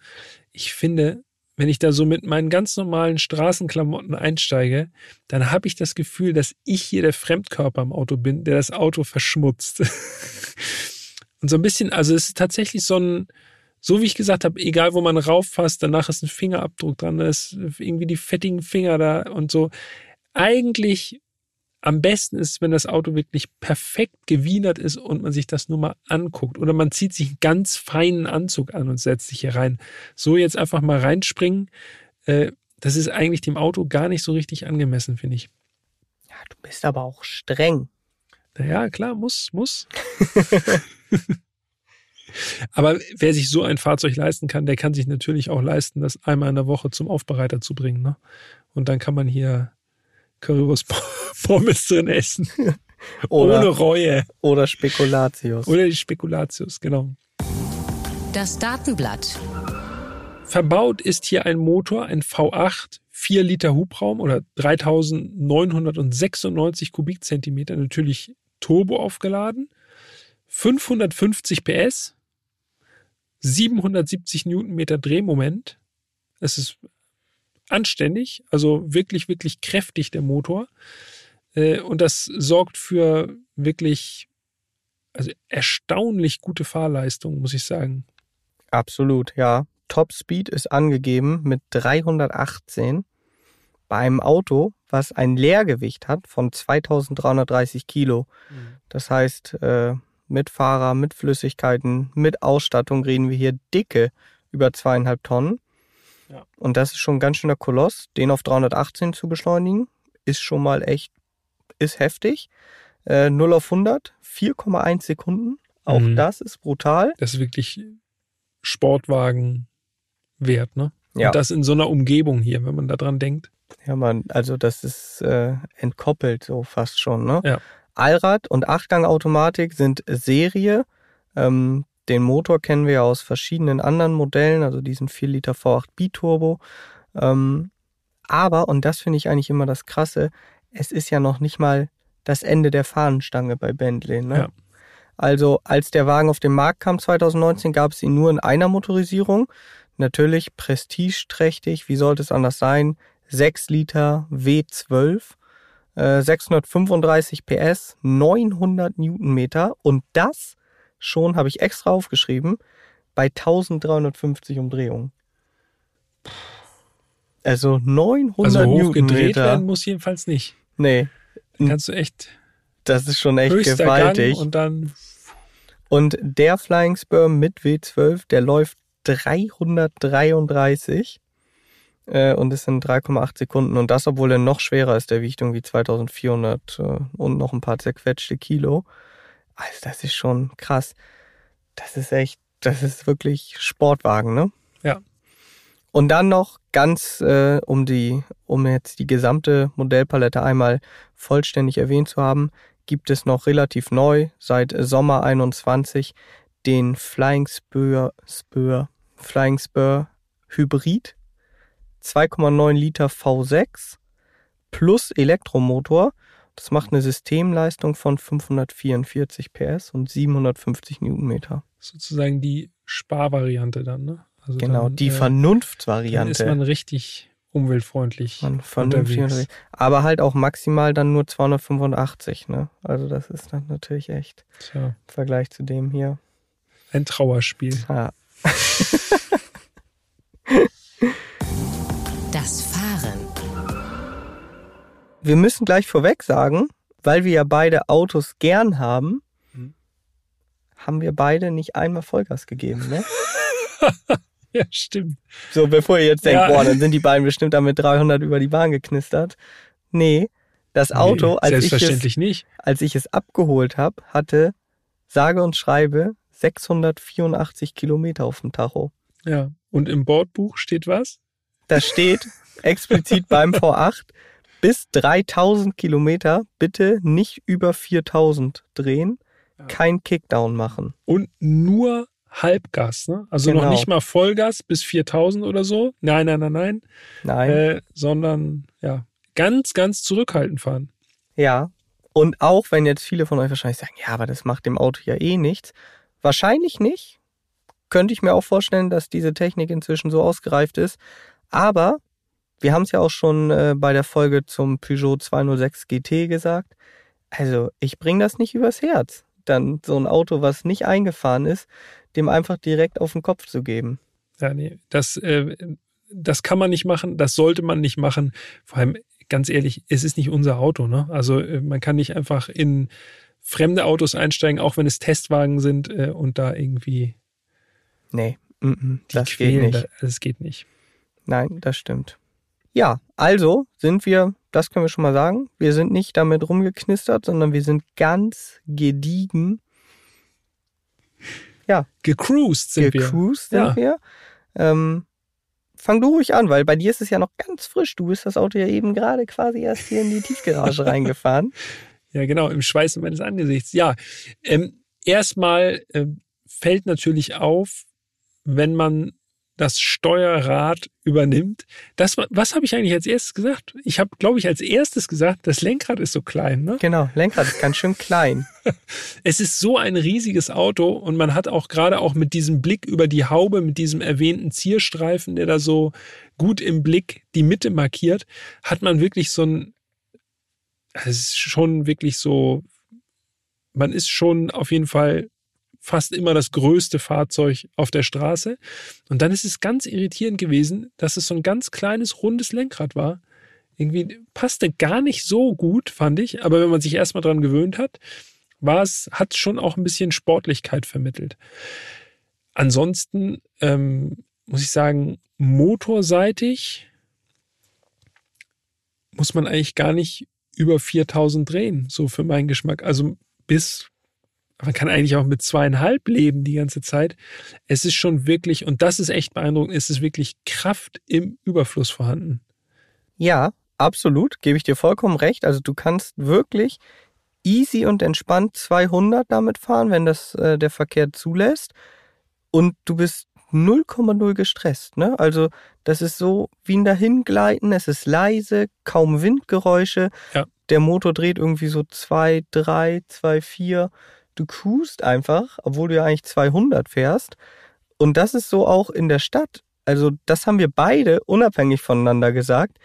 ich finde, wenn ich da so mit meinen ganz normalen Straßenklamotten einsteige, dann habe ich das Gefühl, dass ich hier der Fremdkörper im Auto bin, der das Auto verschmutzt. und so ein bisschen, also es ist tatsächlich so ein, so wie ich gesagt habe, egal wo man rauffasst, danach ist ein Fingerabdruck dran, da ist irgendwie die fettigen Finger da und so. Eigentlich am besten ist, wenn das Auto wirklich perfekt gewienert ist und man sich das nur mal anguckt. Oder man zieht sich einen ganz feinen Anzug an und setzt sich hier rein. So jetzt einfach mal reinspringen, äh, das ist eigentlich dem Auto gar nicht so richtig angemessen, finde ich.
Ja, du bist aber auch streng.
Naja, klar, muss, muss. aber wer sich so ein Fahrzeug leisten kann, der kann sich natürlich auch leisten, das einmal in der Woche zum Aufbereiter zu bringen. Ne? Und dann kann man hier Currywurst Pommes drin essen.
oder,
Ohne Reue.
Oder Spekulatius.
Oder die Spekulatius, genau.
Das Datenblatt.
Verbaut ist hier ein Motor, ein V8, 4 Liter Hubraum oder 3996 Kubikzentimeter, natürlich Turbo aufgeladen, 550 PS, 770 Newtonmeter Drehmoment. Es ist anständig, also wirklich, wirklich kräftig der Motor. Äh, und das sorgt für wirklich also erstaunlich gute Fahrleistung, muss ich sagen.
Absolut, ja. Top Speed ist angegeben mit 318 bei einem Auto, was ein Leergewicht hat von 2330 Kilo. Mhm. Das heißt, äh, mit Fahrer, mit Flüssigkeiten, mit Ausstattung reden wir hier dicke über zweieinhalb Tonnen. Ja. Und das ist schon ein ganz schöner Koloss. Den auf 318 zu beschleunigen, ist schon mal echt, ist heftig. Äh, 0 auf 100, 4,1 Sekunden. Auch mhm. das ist brutal.
Das ist wirklich Sportwagen wert, ne?
Ja.
Und das in so einer Umgebung hier, wenn man da dran denkt.
Ja, man, also das ist äh, entkoppelt so fast schon, ne?
Ja.
Allrad und Achtgang-Automatik sind Serie. Ähm, den Motor kennen wir ja aus verschiedenen anderen Modellen, also diesen 4 Liter V8 Biturbo. Ähm, aber, und das finde ich eigentlich immer das Krasse, es ist ja noch nicht mal das Ende der Fahnenstange bei Bentley. Ne? Ja. Also als der Wagen auf den Markt kam 2019, gab es ihn nur in einer Motorisierung. Natürlich prestigeträchtig, wie sollte es anders sein? 6 Liter W12, äh, 635 PS, 900 Newtonmeter und das schon, habe ich extra aufgeschrieben, bei 1350 Umdrehungen. Also 900
also
Newtonmeter.
gedreht werden muss jedenfalls nicht.
Nee.
Dann kannst du echt.
Das ist schon echt gewaltig.
Gang und dann.
Und der Flying Spur mit W12, der läuft 333 äh, und ist in 3,8 Sekunden. Und das, obwohl er noch schwerer ist, der wiegt irgendwie 2400 äh, und noch ein paar zerquetschte Kilo. Also das ist schon krass. Das ist echt, das ist wirklich Sportwagen, ne?
Ja.
Und dann noch ganz, äh, um die, um jetzt die gesamte Modellpalette einmal vollständig erwähnt zu haben, gibt es noch relativ neu seit Sommer 21 den Flying Spur, Spur, Flying Spur Hybrid 2,9 Liter V6 plus Elektromotor das macht eine Systemleistung von 544 PS und 750 Newtonmeter.
Sozusagen die Sparvariante dann, ne?
Also genau, dann, die äh, Vernunftsvariante. Dann
ist man richtig umweltfreundlich.
Man vernünftig aber halt auch maximal dann nur 285, ne? Also das ist dann natürlich echt Tja. im Vergleich zu dem hier.
Ein Trauerspiel.
Ja.
das
wir müssen gleich vorweg sagen, weil wir ja beide Autos gern haben, mhm. haben wir beide nicht einmal Vollgas gegeben, ne?
ja, stimmt.
So, bevor ihr jetzt denkt, ja. boah, dann sind die beiden bestimmt damit 300 über die Bahn geknistert. Nee, das Auto, nee, als, ich es,
nicht.
als ich es abgeholt habe, hatte sage und schreibe 684 Kilometer auf dem Tacho.
Ja, und im Bordbuch steht was?
Da steht explizit beim V8 bis 3000 Kilometer bitte nicht über 4000 drehen. kein Kickdown machen.
Und nur Halbgas, ne? Also genau. noch nicht mal Vollgas bis 4000 oder so. Nein, nein, nein, nein.
Nein.
Äh, sondern ja, ganz, ganz zurückhaltend fahren.
Ja. Und auch wenn jetzt viele von euch wahrscheinlich sagen, ja, aber das macht dem Auto ja eh nichts. Wahrscheinlich nicht. Könnte ich mir auch vorstellen, dass diese Technik inzwischen so ausgereift ist. Aber wir haben es ja auch schon äh, bei der Folge zum Peugeot 206 GT gesagt. Also ich bringe das nicht übers Herz, dann so ein Auto, was nicht eingefahren ist, dem einfach direkt auf den Kopf zu geben.
Ja, nee, das, äh, das kann man nicht machen, das sollte man nicht machen. Vor allem, ganz ehrlich, es ist nicht unser Auto. Ne? Also äh, man kann nicht einfach in fremde Autos einsteigen, auch wenn es Testwagen sind äh, und da irgendwie.
Nee, mm -mm, das quälen, geht nicht.
Das geht nicht.
Nein, das stimmt. Ja, also sind wir, das können wir schon mal sagen, wir sind nicht damit rumgeknistert, sondern wir sind ganz gediegen.
Ja. Gecruised sind
Gecruised wir. Gecruised sind ja. wir. Ähm, fang du ruhig an, weil bei dir ist es ja noch ganz frisch. Du bist das Auto ja eben gerade quasi erst hier in die Tiefgarage reingefahren.
Ja, genau, im Schweiße meines Angesichts. Ja, ähm, erstmal äh, fällt natürlich auf, wenn man das Steuerrad übernimmt. Das, was habe ich eigentlich als erstes gesagt? Ich habe, glaube ich, als erstes gesagt, das Lenkrad ist so klein. Ne?
Genau, Lenkrad ist ganz schön klein.
es ist so ein riesiges Auto und man hat auch gerade auch mit diesem Blick über die Haube, mit diesem erwähnten Zierstreifen, der da so gut im Blick die Mitte markiert, hat man wirklich so ein, es ist schon wirklich so, man ist schon auf jeden Fall fast immer das größte Fahrzeug auf der Straße. Und dann ist es ganz irritierend gewesen, dass es so ein ganz kleines, rundes Lenkrad war. Irgendwie passte gar nicht so gut, fand ich. Aber wenn man sich erstmal dran gewöhnt hat, war es, hat schon auch ein bisschen Sportlichkeit vermittelt. Ansonsten ähm, muss ich sagen, motorseitig muss man eigentlich gar nicht über 4000 drehen, so für meinen Geschmack. Also bis man kann eigentlich auch mit zweieinhalb leben die ganze Zeit. Es ist schon wirklich, und das ist echt beeindruckend, es ist wirklich Kraft im Überfluss vorhanden.
Ja, absolut, gebe ich dir vollkommen recht. Also du kannst wirklich easy und entspannt 200 damit fahren, wenn das äh, der Verkehr zulässt. Und du bist 0,0 gestresst. Ne? Also das ist so wie ein Dahingleiten. Es ist leise, kaum Windgeräusche. Ja. Der Motor dreht irgendwie so 2, 3, 2, 4 du cruist einfach, obwohl du ja eigentlich 200 fährst. Und das ist so auch in der Stadt. Also das haben wir beide unabhängig voneinander gesagt.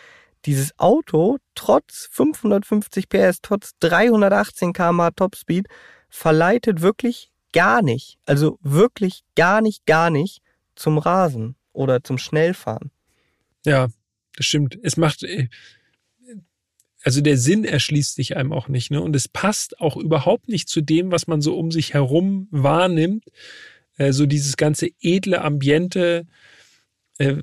Dieses Auto, trotz 550 PS, trotz 318 km Topspeed, verleitet wirklich gar nicht. Also wirklich gar nicht, gar nicht zum Rasen oder zum Schnellfahren.
Ja, das stimmt. Es macht, also der Sinn erschließt sich einem auch nicht. Ne? Und es passt auch überhaupt nicht zu dem, was man so um sich herum wahrnimmt. Äh, so dieses ganze edle Ambiente, äh,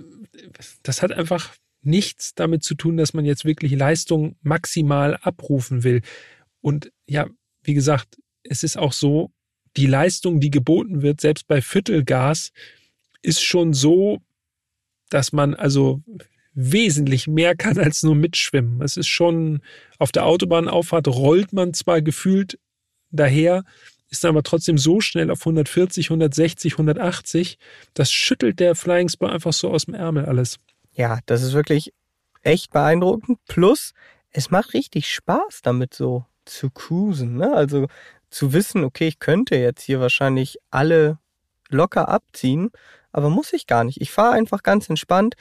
das hat einfach nichts damit zu tun, dass man jetzt wirklich Leistung maximal abrufen will. Und ja, wie gesagt, es ist auch so, die Leistung, die geboten wird, selbst bei Viertelgas, ist schon so, dass man also wesentlich mehr kann als nur mitschwimmen. Es ist schon, auf der Autobahnauffahrt rollt man zwar gefühlt daher, ist aber trotzdem so schnell auf 140, 160, 180, das schüttelt der Flying Spur einfach so aus dem Ärmel alles.
Ja, das ist wirklich echt beeindruckend. Plus, es macht richtig Spaß damit so zu cruisen. Ne? Also zu wissen, okay, ich könnte jetzt hier wahrscheinlich alle locker abziehen, aber muss ich gar nicht. Ich fahre einfach ganz entspannt.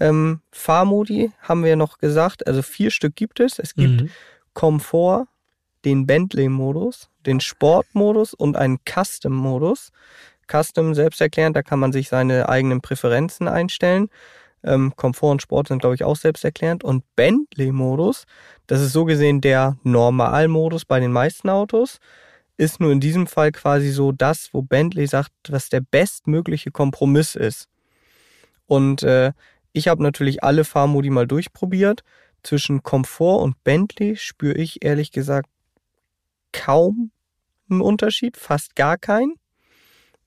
Ähm, Fahrmodi haben wir noch gesagt, also vier Stück gibt es. Es gibt mhm. Komfort, den Bentley-Modus, den Sport-Modus und einen Custom-Modus. Custom selbsterklärend, da kann man sich seine eigenen Präferenzen einstellen. Ähm, Komfort und Sport sind, glaube ich, auch selbsterklärend. Und Bentley-Modus, das ist so gesehen der Normal-Modus bei den meisten Autos ist nur in diesem Fall quasi so das, wo Bentley sagt, was der bestmögliche Kompromiss ist. Und äh, ich habe natürlich alle Fahrmodi mal durchprobiert. Zwischen Komfort und Bentley spüre ich ehrlich gesagt kaum einen Unterschied, fast gar keinen.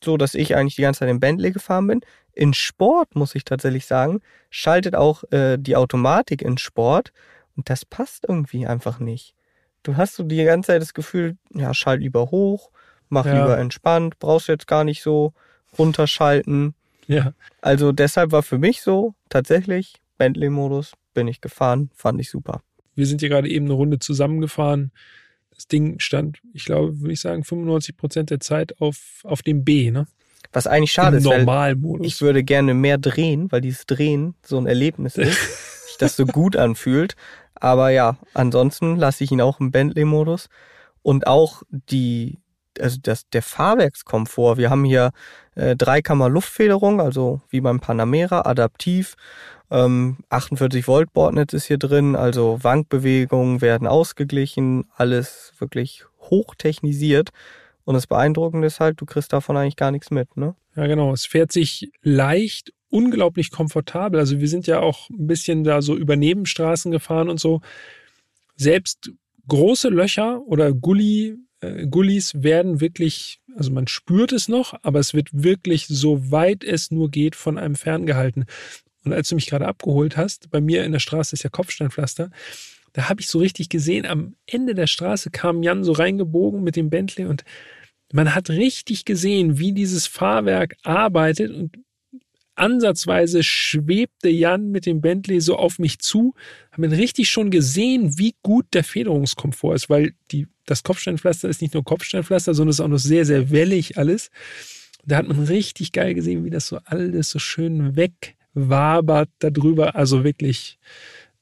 So dass ich eigentlich die ganze Zeit in Bentley gefahren bin. In Sport, muss ich tatsächlich sagen, schaltet auch äh, die Automatik in Sport und das passt irgendwie einfach nicht. Du hast so die ganze Zeit das Gefühl, ja, schalt lieber hoch, mach
Ja.
lieber entspannt, brauchst jetzt gar nicht so runterschalten.
Ja.
Also deshalb war für mich so, tatsächlich, Bentley-Modus bin ich gefahren, fand ich super.
Wir sind hier gerade eben eine Runde zusammengefahren. Das Ding stand, ich glaube, würde ich sagen, 95 Prozent der Zeit auf, auf dem B, ne?
Was eigentlich schade
Im
ist, weil
Normalmodus.
ich würde gerne mehr drehen, weil dieses Drehen so ein Erlebnis ist, das so gut anfühlt. Aber ja, ansonsten lasse ich ihn auch im Bentley-Modus. Und auch die, also das, der Fahrwerkskomfort. Wir haben hier äh, Dreikammer Luftfederung, also wie beim Panamera, adaptiv. Ähm, 48 Volt Bordnetz ist hier drin, also Wankbewegungen werden ausgeglichen, alles wirklich hochtechnisiert. Und das Beeindruckende ist halt, du kriegst davon eigentlich gar nichts mit, ne?
Ja, genau. Es fährt sich leicht, unglaublich komfortabel. Also wir sind ja auch ein bisschen da so über Nebenstraßen gefahren und so. Selbst große Löcher oder Gully, äh, Gullis werden wirklich, also man spürt es noch, aber es wird wirklich so weit es nur geht von einem ferngehalten. Und als du mich gerade abgeholt hast, bei mir in der Straße ist ja Kopfsteinpflaster, da habe ich so richtig gesehen, am Ende der Straße kam Jan so reingebogen mit dem Bentley und man hat richtig gesehen, wie dieses Fahrwerk arbeitet und ansatzweise schwebte Jan mit dem Bentley so auf mich zu, haben man richtig schon gesehen, wie gut der Federungskomfort ist, weil die, das Kopfsteinpflaster ist nicht nur Kopfsteinpflaster, sondern es ist auch noch sehr, sehr wellig alles. Da hat man richtig geil gesehen, wie das so alles so schön wegwabert darüber. Also wirklich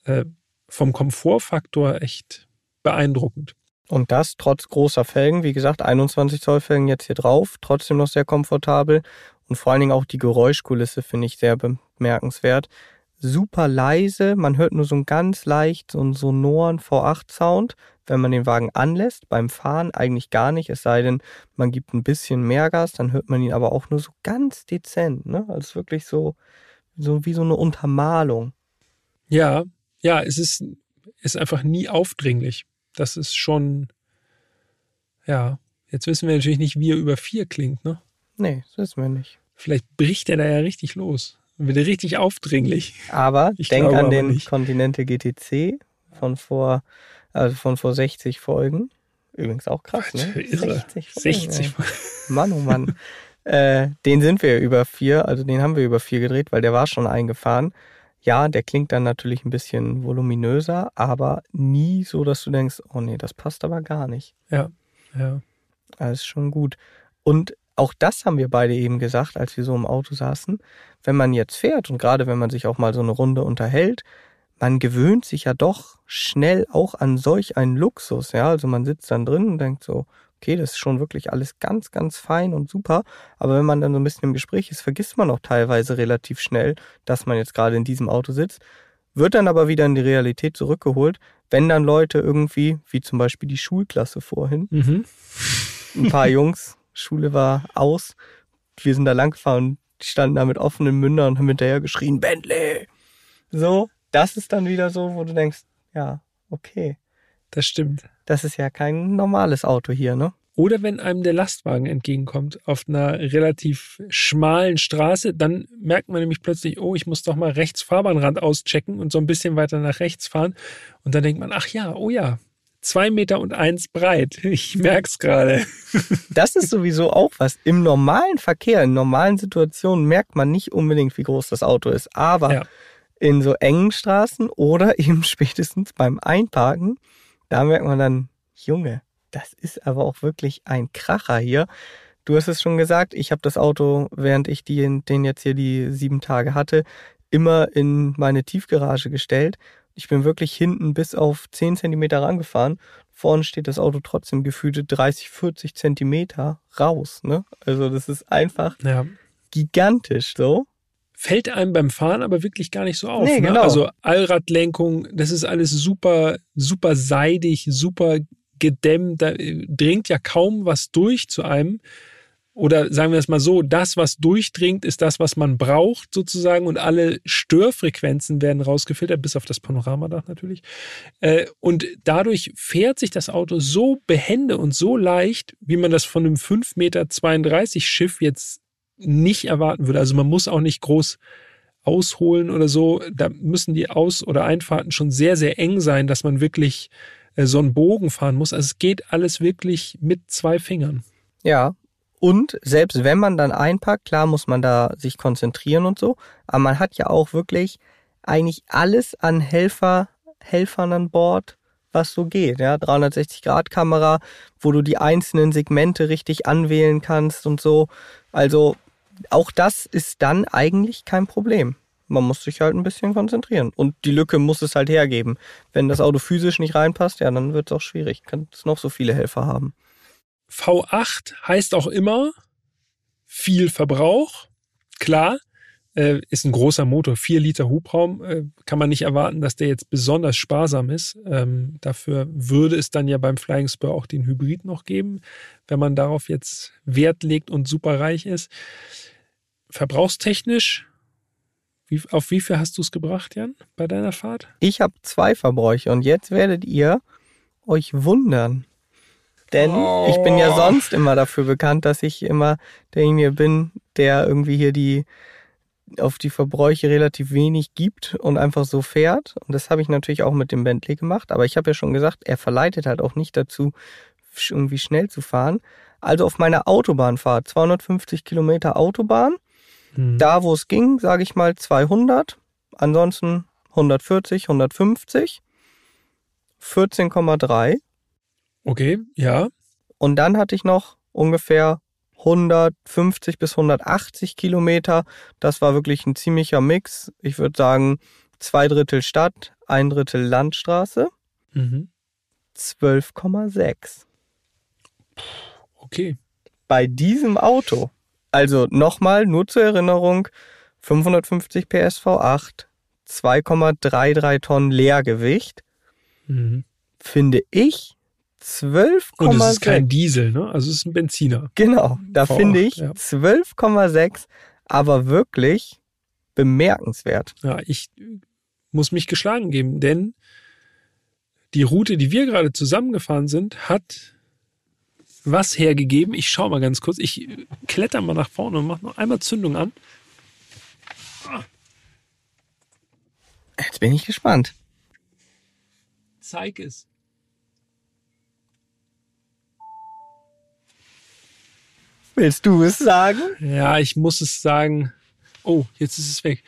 äh, vom Komfortfaktor echt beeindruckend.
Und das trotz großer Felgen, wie gesagt, 21 Zoll Felgen jetzt hier drauf, trotzdem noch sehr komfortabel. Und vor allen Dingen auch die Geräuschkulisse finde ich sehr bemerkenswert. Super leise, man hört nur so einen ganz leicht, so einen sonoren V8-Sound, wenn man den Wagen anlässt. Beim Fahren eigentlich gar nicht, es sei denn, man gibt ein bisschen mehr Gas, dann hört man ihn aber auch nur so ganz dezent. Ne? Also wirklich so, so wie so eine Untermalung.
Ja, ja, es ist, ist einfach nie aufdringlich. Das ist schon, ja, jetzt wissen wir natürlich nicht, wie er über vier klingt, ne?
Nee, das wissen wir nicht.
Vielleicht bricht er da ja richtig los. Wird er richtig aufdringlich.
Aber
Ich
denk an den
nicht.
Continente GTC von vor, also von vor 60 Folgen. Übrigens auch krass, ne?
Irre.
60 Folgen.
60.
ey. Mann, oh Mann. äh, den sind wir über vier, also den haben wir über vier gedreht, weil der war schon eingefahren. Ja, der klingt dann natürlich ein bisschen voluminöser, aber nie so, dass du denkst, oh nee, das passt aber gar nicht.
Ja, ja.
Das ist schon gut. Und auch das haben wir beide eben gesagt, als wir so im Auto saßen. Wenn man jetzt fährt und gerade wenn man sich auch mal so eine Runde unterhält, man gewöhnt sich ja doch schnell auch an solch einen Luxus. Ja, also man sitzt dann drin und denkt so, okay, das ist schon wirklich alles ganz, ganz fein und super. Aber wenn man dann so ein bisschen im Gespräch ist, vergisst man auch teilweise relativ schnell, dass man jetzt gerade in diesem Auto sitzt. Wird dann aber wieder in die Realität zurückgeholt, wenn dann Leute irgendwie, wie zum Beispiel die Schulklasse vorhin,
Mhm.
ein paar Jungs, Schule war aus, wir sind da lang gefahren, die standen da mit offenen Mündern und haben hinterher geschrien, Bentley! So, das ist dann wieder so, wo du denkst, ja, okay,
Das stimmt.
das ist ja kein normales Auto hier, ne?
Oder wenn einem der Lastwagen entgegenkommt auf einer relativ schmalen Straße, dann merkt man nämlich plötzlich, oh, ich muss doch mal rechts Fahrbahnrand auschecken und so ein bisschen weiter nach rechts fahren. Und dann denkt man, ach ja, oh ja, zwei Meter und eins breit. Ich merk's gerade.
Das ist sowieso auch was. Im normalen Verkehr, in normalen Situationen merkt man nicht unbedingt, wie groß das Auto ist. Aber
Ja.
in so engen Straßen oder eben spätestens beim Einparken, da merkt man dann, Junge, das ist aber auch wirklich ein Kracher hier. Du hast es schon gesagt, ich habe das Auto, während ich die, den jetzt hier die sieben Tage hatte, immer in meine Tiefgarage gestellt. Ich bin wirklich hinten bis auf 10 Zentimeter rangefahren. Vorne steht das Auto trotzdem gefühlte 30, 40 Zentimeter raus. Ne? Also das ist einfach
Ja.
gigantisch so.
Fällt einem beim Fahren aber wirklich gar nicht so auf.
Nee,
ne?
genau.
Also Allradlenkung, das ist alles super, super seidig, super gedämmt. Da äh, dringt ja kaum was durch zu einem. Oder sagen wir es mal so, das, was durchdringt, ist das, was man braucht sozusagen und alle Störfrequenzen werden rausgefiltert, bis auf das Panoramadach natürlich. Äh, Und dadurch fährt sich das Auto so behende und so leicht, wie man das von einem 5,32 Meter Schiff jetzt nicht erwarten würde. Also man muss auch nicht groß ausholen oder so. Da müssen die Aus- oder Einfahrten schon sehr, sehr eng sein, dass man wirklich äh, so einen Bogen fahren muss. Also es geht alles wirklich mit zwei Fingern.
Ja. Und selbst wenn man dann einpackt, klar muss man da sich konzentrieren und so, aber man hat ja auch wirklich eigentlich alles an Helfer, Helfern an Bord, was so geht. Ja, 360-Grad-Kamera, wo du die einzelnen Segmente richtig anwählen kannst und so. Also auch das ist dann eigentlich kein Problem. Man muss sich halt ein bisschen konzentrieren. Und die Lücke muss es halt hergeben. Wenn das Auto physisch nicht reinpasst, ja, dann wird es auch schwierig. Kann es noch so viele Helfer haben.
V8 heißt auch immer viel Verbrauch. Klar, äh, ist ein großer Motor, vier Liter Hubraum. Äh, kann man nicht erwarten, dass der jetzt besonders sparsam ist. Ähm, dafür würde es dann ja beim Flying Spur auch den Hybrid noch geben, wenn man darauf jetzt Wert legt und super reich ist. Verbrauchstechnisch wie, auf wie viel hast du es gebracht, Jan, bei deiner Fahrt?
Ich habe zwei Verbräuche und jetzt werdet ihr euch wundern. Denn oh. ich bin ja sonst immer dafür bekannt, dass ich immer derjenige bin, der irgendwie hier die auf die Verbräuche relativ wenig gibt und einfach so fährt. Und das habe ich natürlich auch mit dem Bentley gemacht. Aber ich habe ja schon gesagt, er verleitet halt auch nicht dazu, irgendwie schnell zu fahren. Also auf meiner Autobahnfahrt, 250 Kilometer Autobahn, Mhm. Da, wo es ging, sage ich mal 200. Ansonsten 140, 150. 14,3.
Okay, ja.
Und dann hatte ich noch ungefähr 150 bis 180 Kilometer. Das war wirklich ein ziemlicher Mix. Ich würde sagen, zwei Drittel Stadt, ein Drittel Landstraße. Mhm. 12,6.
Okay.
Bei diesem Auto also nochmal, nur zur Erinnerung, 550 PS V8, 2,33 Tonnen Leergewicht. Mhm. Finde ich 12,6. Und
es ist kein Diesel, ne? Also es ist ein Benziner.
Genau, da V8, finde ich ja. 12,6, aber wirklich bemerkenswert.
Ja, ich muss mich geschlagen geben, denn die Route, die wir gerade zusammengefahren sind, hat was hergegeben. Ich schaue mal ganz kurz. Ich kletter mal nach vorne und mache noch einmal Zündung an.
Jetzt bin ich gespannt.
Zeig es.
Willst du es sagen?
Ja, ich muss es sagen. Oh, jetzt ist es weg.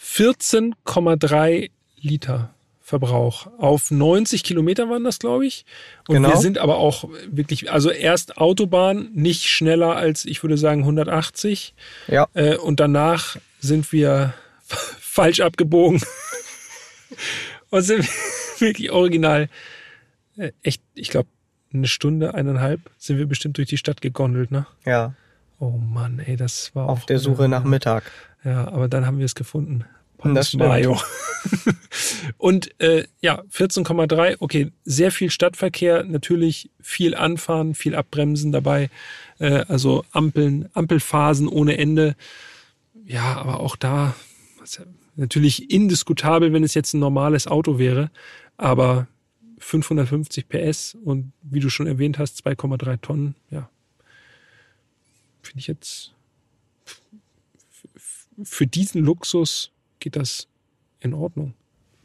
14,3 Liter. Verbrauch. Auf 90 Kilometer waren das, glaube ich. Und genau. wir sind aber auch wirklich, also erst Autobahn, nicht schneller als, ich würde sagen, 180.
Ja.
Äh, und danach sind wir falsch abgebogen. und sind wirklich original, äh, echt, ich glaube, eine Stunde, eineinhalb sind wir bestimmt durch die Stadt gegondelt, ne?
Ja.
Oh Mann, ey, das war
Auf der Suche nach Mittag.
Ja, aber dann haben wir es gefunden.
Das Mayo.
Und äh, ja, 14,3, okay, sehr viel Stadtverkehr, natürlich viel Anfahren, viel Abbremsen dabei, äh, also Ampeln, Ampelphasen ohne Ende. Ja, aber auch da natürlich indiskutabel, wenn es jetzt ein normales Auto wäre, aber 550 PS und wie du schon erwähnt hast, 2,3 Tonnen, ja, finde ich jetzt für diesen Luxus geht das in Ordnung.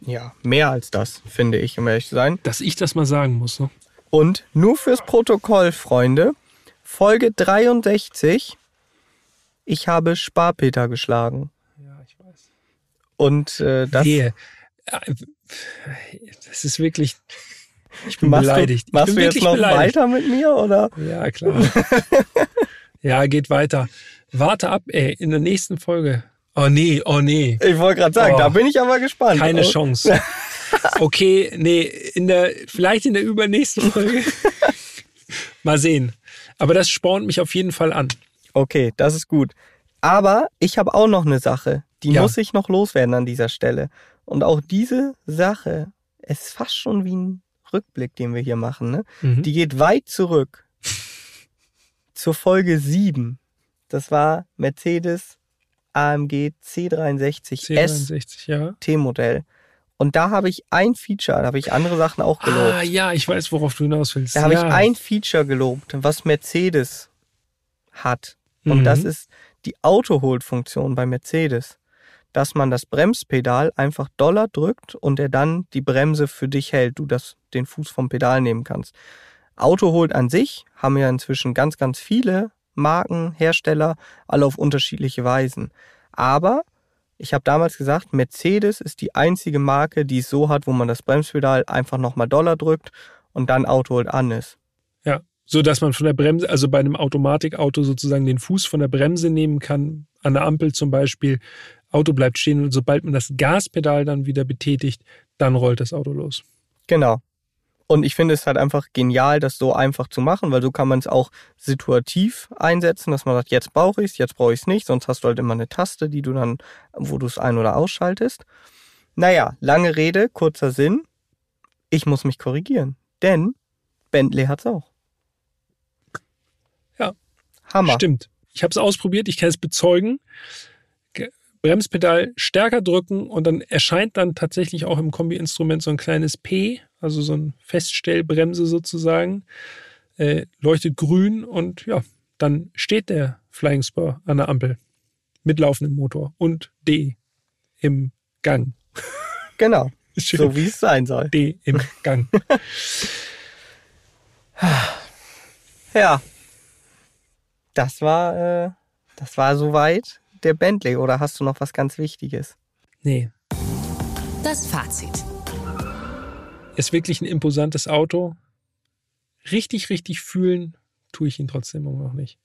Ja, mehr als das, finde ich, um ehrlich zu sein.
Dass ich das mal sagen muss. Ne?
Und nur fürs Protokoll, Freunde, Folge 63. Ich habe Sparpeter geschlagen.
Ja, ich weiß.
Und äh, das.
Wehe. Das ist wirklich. Ich bin machst beleidigt.
Du, machst du jetzt noch beleidigt. weiter mit mir, oder?
Ja, klar. ja, geht weiter. Warte ab, ey, in der nächsten Folge Oh nee, oh nee.
Ich wollte gerade sagen, oh, da bin ich aber gespannt.
Keine oh. Chance. Okay, nee, in der, vielleicht in der übernächsten Folge. Mal sehen. Aber das spornt mich auf jeden Fall an.
Okay, das ist gut. Aber ich habe auch noch eine Sache, die ja. muss ich noch loswerden an dieser Stelle. Und auch diese Sache ist fast schon wie ein Rückblick, den wir hier machen. Ne? Mhm. Die geht weit zurück zur Folge 7. Das war Mercedes AMG C63,
C63 ja.
T-Modell. Und da habe ich ein Feature, da habe ich andere Sachen auch gelobt.
Ah, ja, ich weiß, worauf du hinaus willst.
Da habe ja. ich ein Feature gelobt, was Mercedes hat. Und mhm. das ist die Auto-Hold-Funktion bei Mercedes. Dass man das Bremspedal einfach doller drückt und er dann die Bremse für dich hält, du das, den Fuß vom Pedal nehmen kannst. Autohold an sich haben ja inzwischen ganz, ganz viele Marken, Hersteller, alle auf unterschiedliche Weisen. Aber ich habe damals gesagt, Mercedes ist die einzige Marke, die es so hat, wo man das Bremspedal einfach nochmal Dollar drückt und dann Autohold an ist.
Ja, so dass man von der Bremse, also bei einem Automatikauto sozusagen den Fuß von der Bremse nehmen kann, an der Ampel zum Beispiel. Auto bleibt stehen und sobald man das Gaspedal dann wieder betätigt, dann rollt das Auto los.
Genau. Und ich finde es halt einfach genial, das so einfach zu machen, weil so kann man es auch situativ einsetzen, dass man sagt, jetzt brauche ich es, jetzt brauche ich es nicht, sonst hast du halt immer eine Taste, die du dann, wo du es ein- oder ausschaltest. Naja, lange Rede, kurzer Sinn. Ich muss mich korrigieren, denn Bentley hat's auch.
Ja. Hammer. Stimmt. Ich habe es ausprobiert, ich kann es bezeugen. Bremspedal stärker drücken und dann erscheint dann tatsächlich auch im Kombi-Instrument so ein kleines P, also so ein Feststellbremse sozusagen, äh, leuchtet grün und ja, dann steht der Flying Spur an der Ampel mit laufendem Motor und D im Gang.
Genau. so wie es sein soll.
D im Gang.
ja. Das war, äh, das war soweit der Bentley oder hast du noch was ganz Wichtiges?
Nee.
Das Fazit.
Ist wirklich ein imposantes Auto. Richtig, richtig fühlen tue ich ihn trotzdem immer noch nicht.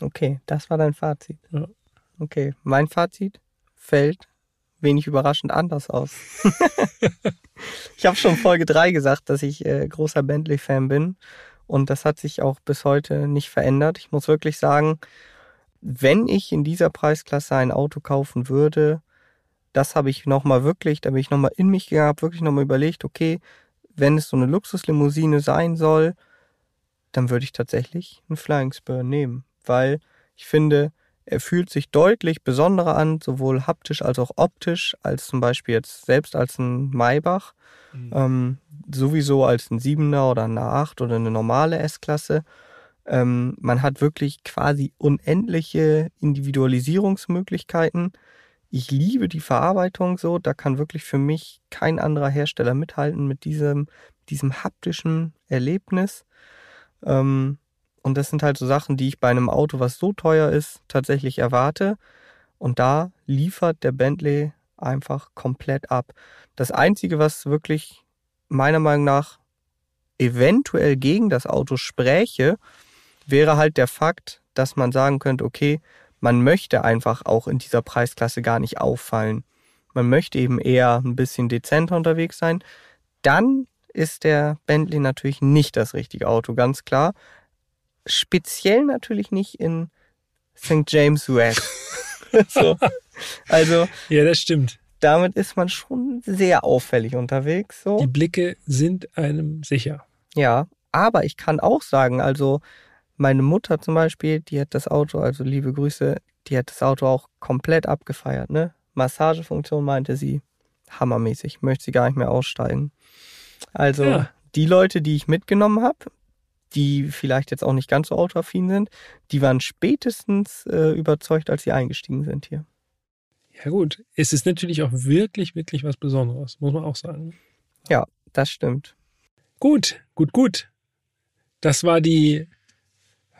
Okay, das war dein Fazit.
Ja.
Okay, mein Fazit fällt wenig überraschend anders aus. ich habe schon Folge 3 gesagt, dass ich äh, großer Bentley-Fan bin. Und das hat sich auch bis heute nicht verändert. Ich muss wirklich sagen, wenn ich in dieser Preisklasse ein Auto kaufen würde, das habe ich nochmal wirklich, da bin ich nochmal in mich gegangen, habe wirklich nochmal überlegt, okay, wenn es so eine Luxuslimousine sein soll, dann würde ich tatsächlich einen Flying Spur nehmen, weil ich finde, er fühlt sich deutlich besonderer an, sowohl haptisch als auch optisch, als zum Beispiel jetzt selbst als ein Maybach, mhm. ähm, sowieso als ein 7er oder eine 8 oder eine normale S-Klasse. Ähm, man hat wirklich quasi unendliche Individualisierungsmöglichkeiten. Ich liebe die Verarbeitung so, da kann wirklich für mich kein anderer Hersteller mithalten mit diesem, diesem haptischen Erlebnis. Ähm, und das sind halt so Sachen, die ich bei einem Auto, was so teuer ist, tatsächlich erwarte. Und da liefert der Bentley einfach komplett ab. Das Einzige, was wirklich meiner Meinung nach eventuell gegen das Auto spräche, wäre halt der Fakt, dass man sagen könnte, okay, man möchte einfach auch in dieser Preisklasse gar nicht auffallen. Man möchte eben eher ein bisschen dezenter unterwegs sein. Dann ist der Bentley natürlich nicht das richtige Auto, ganz klar. Speziell natürlich nicht in St. James West. so. Also.
Ja, das stimmt.
Damit ist man schon sehr auffällig unterwegs. So.
Die Blicke sind einem sicher.
Ja, aber ich kann auch sagen, also meine Mutter zum Beispiel, die hat das Auto, also liebe Grüße, die hat das Auto auch komplett abgefeiert, ne? Massagefunktion meinte sie, hammermäßig, möchte sie gar nicht mehr aussteigen. Also ja. die Leute, die ich mitgenommen habe, die vielleicht jetzt auch nicht ganz so autoaffin sind, die waren spätestens äh, überzeugt, als sie eingestiegen sind hier.
Ja gut, es ist natürlich auch wirklich, wirklich was Besonderes, muss man auch sagen.
Ja, das stimmt.
Gut, gut, gut. Das war die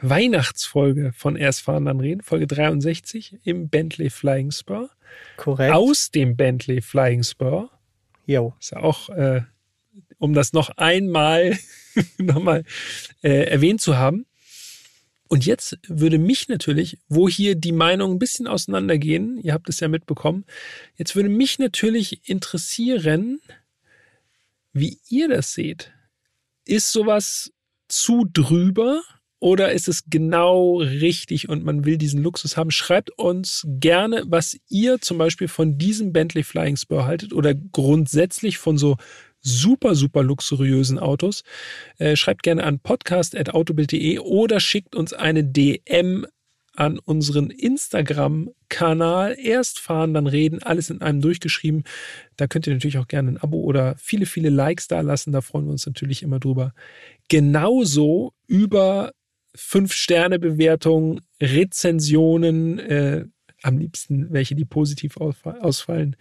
Weihnachtsfolge von Erst fahren dann reden, Folge 63 im Bentley Flying Spur.
Korrekt.
Aus dem Bentley Flying Spur.
Jo.
Ist ja auch, äh, um das noch einmal nochmal äh, erwähnt zu haben. Und jetzt würde mich natürlich, wo hier die Meinungen ein bisschen auseinandergehen, ihr habt es ja mitbekommen, jetzt würde mich natürlich interessieren, wie ihr das seht. Ist sowas zu drüber? Oder ist es genau richtig und man will diesen Luxus haben? Schreibt uns gerne, was ihr zum Beispiel von diesem Bentley Flying Spur haltet oder grundsätzlich von so super, super luxuriösen Autos. Äh, schreibt gerne an podcast.autobild.de oder schickt uns eine DM an unseren Instagram-Kanal. Erst fahren, dann reden, alles in einem durchgeschrieben. Da könnt ihr natürlich auch gerne ein Abo oder viele, viele Likes da lassen. Da freuen wir uns natürlich immer drüber. Genauso über Fünf-Sterne-Bewertungen, Rezensionen, äh, am liebsten welche, die positiv ausfallen,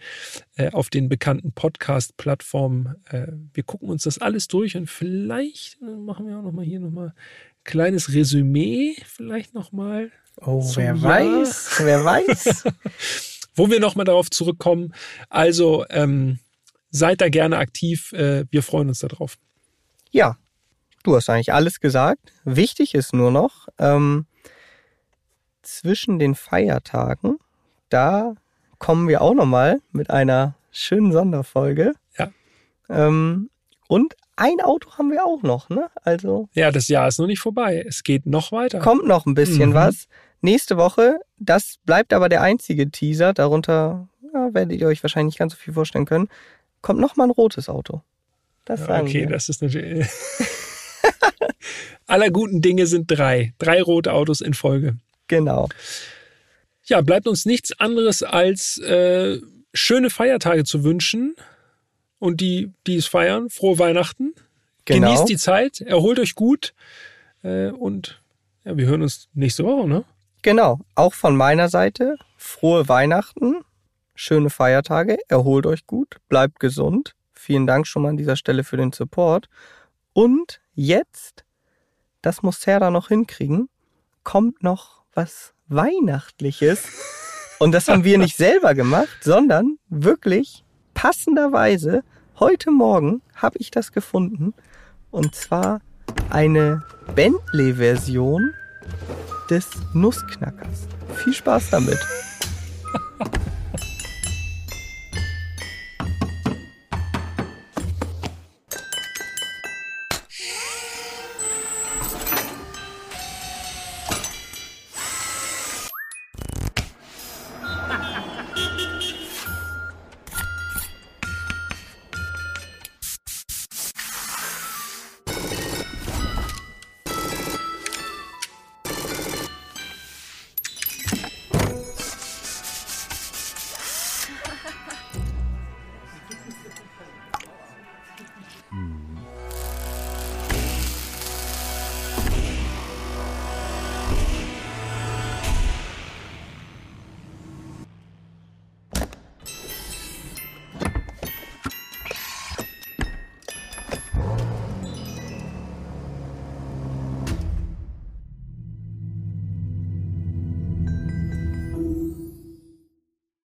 äh, auf den bekannten Podcast-Plattformen. Äh, wir gucken uns das alles durch und vielleicht machen wir auch nochmal hier nochmal ein kleines Resümee, vielleicht nochmal.
Oh, wer Jahr. weiß, wer weiß.
Wo wir nochmal darauf zurückkommen. Also ähm, seid da gerne aktiv. Äh, wir freuen uns darauf.
Ja, du hast eigentlich alles gesagt. Wichtig ist nur noch, ähm, zwischen den Feiertagen, da kommen wir auch nochmal mit einer schönen Sonderfolge.
Ja.
Ähm, und ein Auto haben wir auch noch, ne? Also.
Ja, das Jahr ist noch nicht vorbei. Es geht noch weiter.
Kommt noch ein bisschen mhm. was. Nächste Woche, das bleibt aber der einzige Teaser. Darunter ja, werdet ihr euch wahrscheinlich nicht ganz so viel vorstellen können. Kommt noch mal ein rotes Auto.
Das sagen okay, wir. das ist natürlich. Aller guten Dinge sind drei. Drei rote Autos in Folge.
Genau.
Ja, bleibt uns nichts anderes als äh, schöne Feiertage zu wünschen und die, die es feiern, frohe Weihnachten. Genau. Genießt die Zeit, erholt euch gut äh, und ja, wir hören uns nächste Woche, ne?
Genau, auch von meiner Seite frohe Weihnachten, schöne Feiertage, erholt euch gut, bleibt gesund. Vielen Dank schon mal an dieser Stelle für den Support. Und jetzt, das muss Sarah noch hinkriegen, kommt noch was Weihnachtliches. Und das haben wir nicht selber gemacht, sondern wirklich passenderweise heute Morgen habe ich das gefunden. Und zwar eine Bentley-Version des Nussknackers. Viel Spaß damit.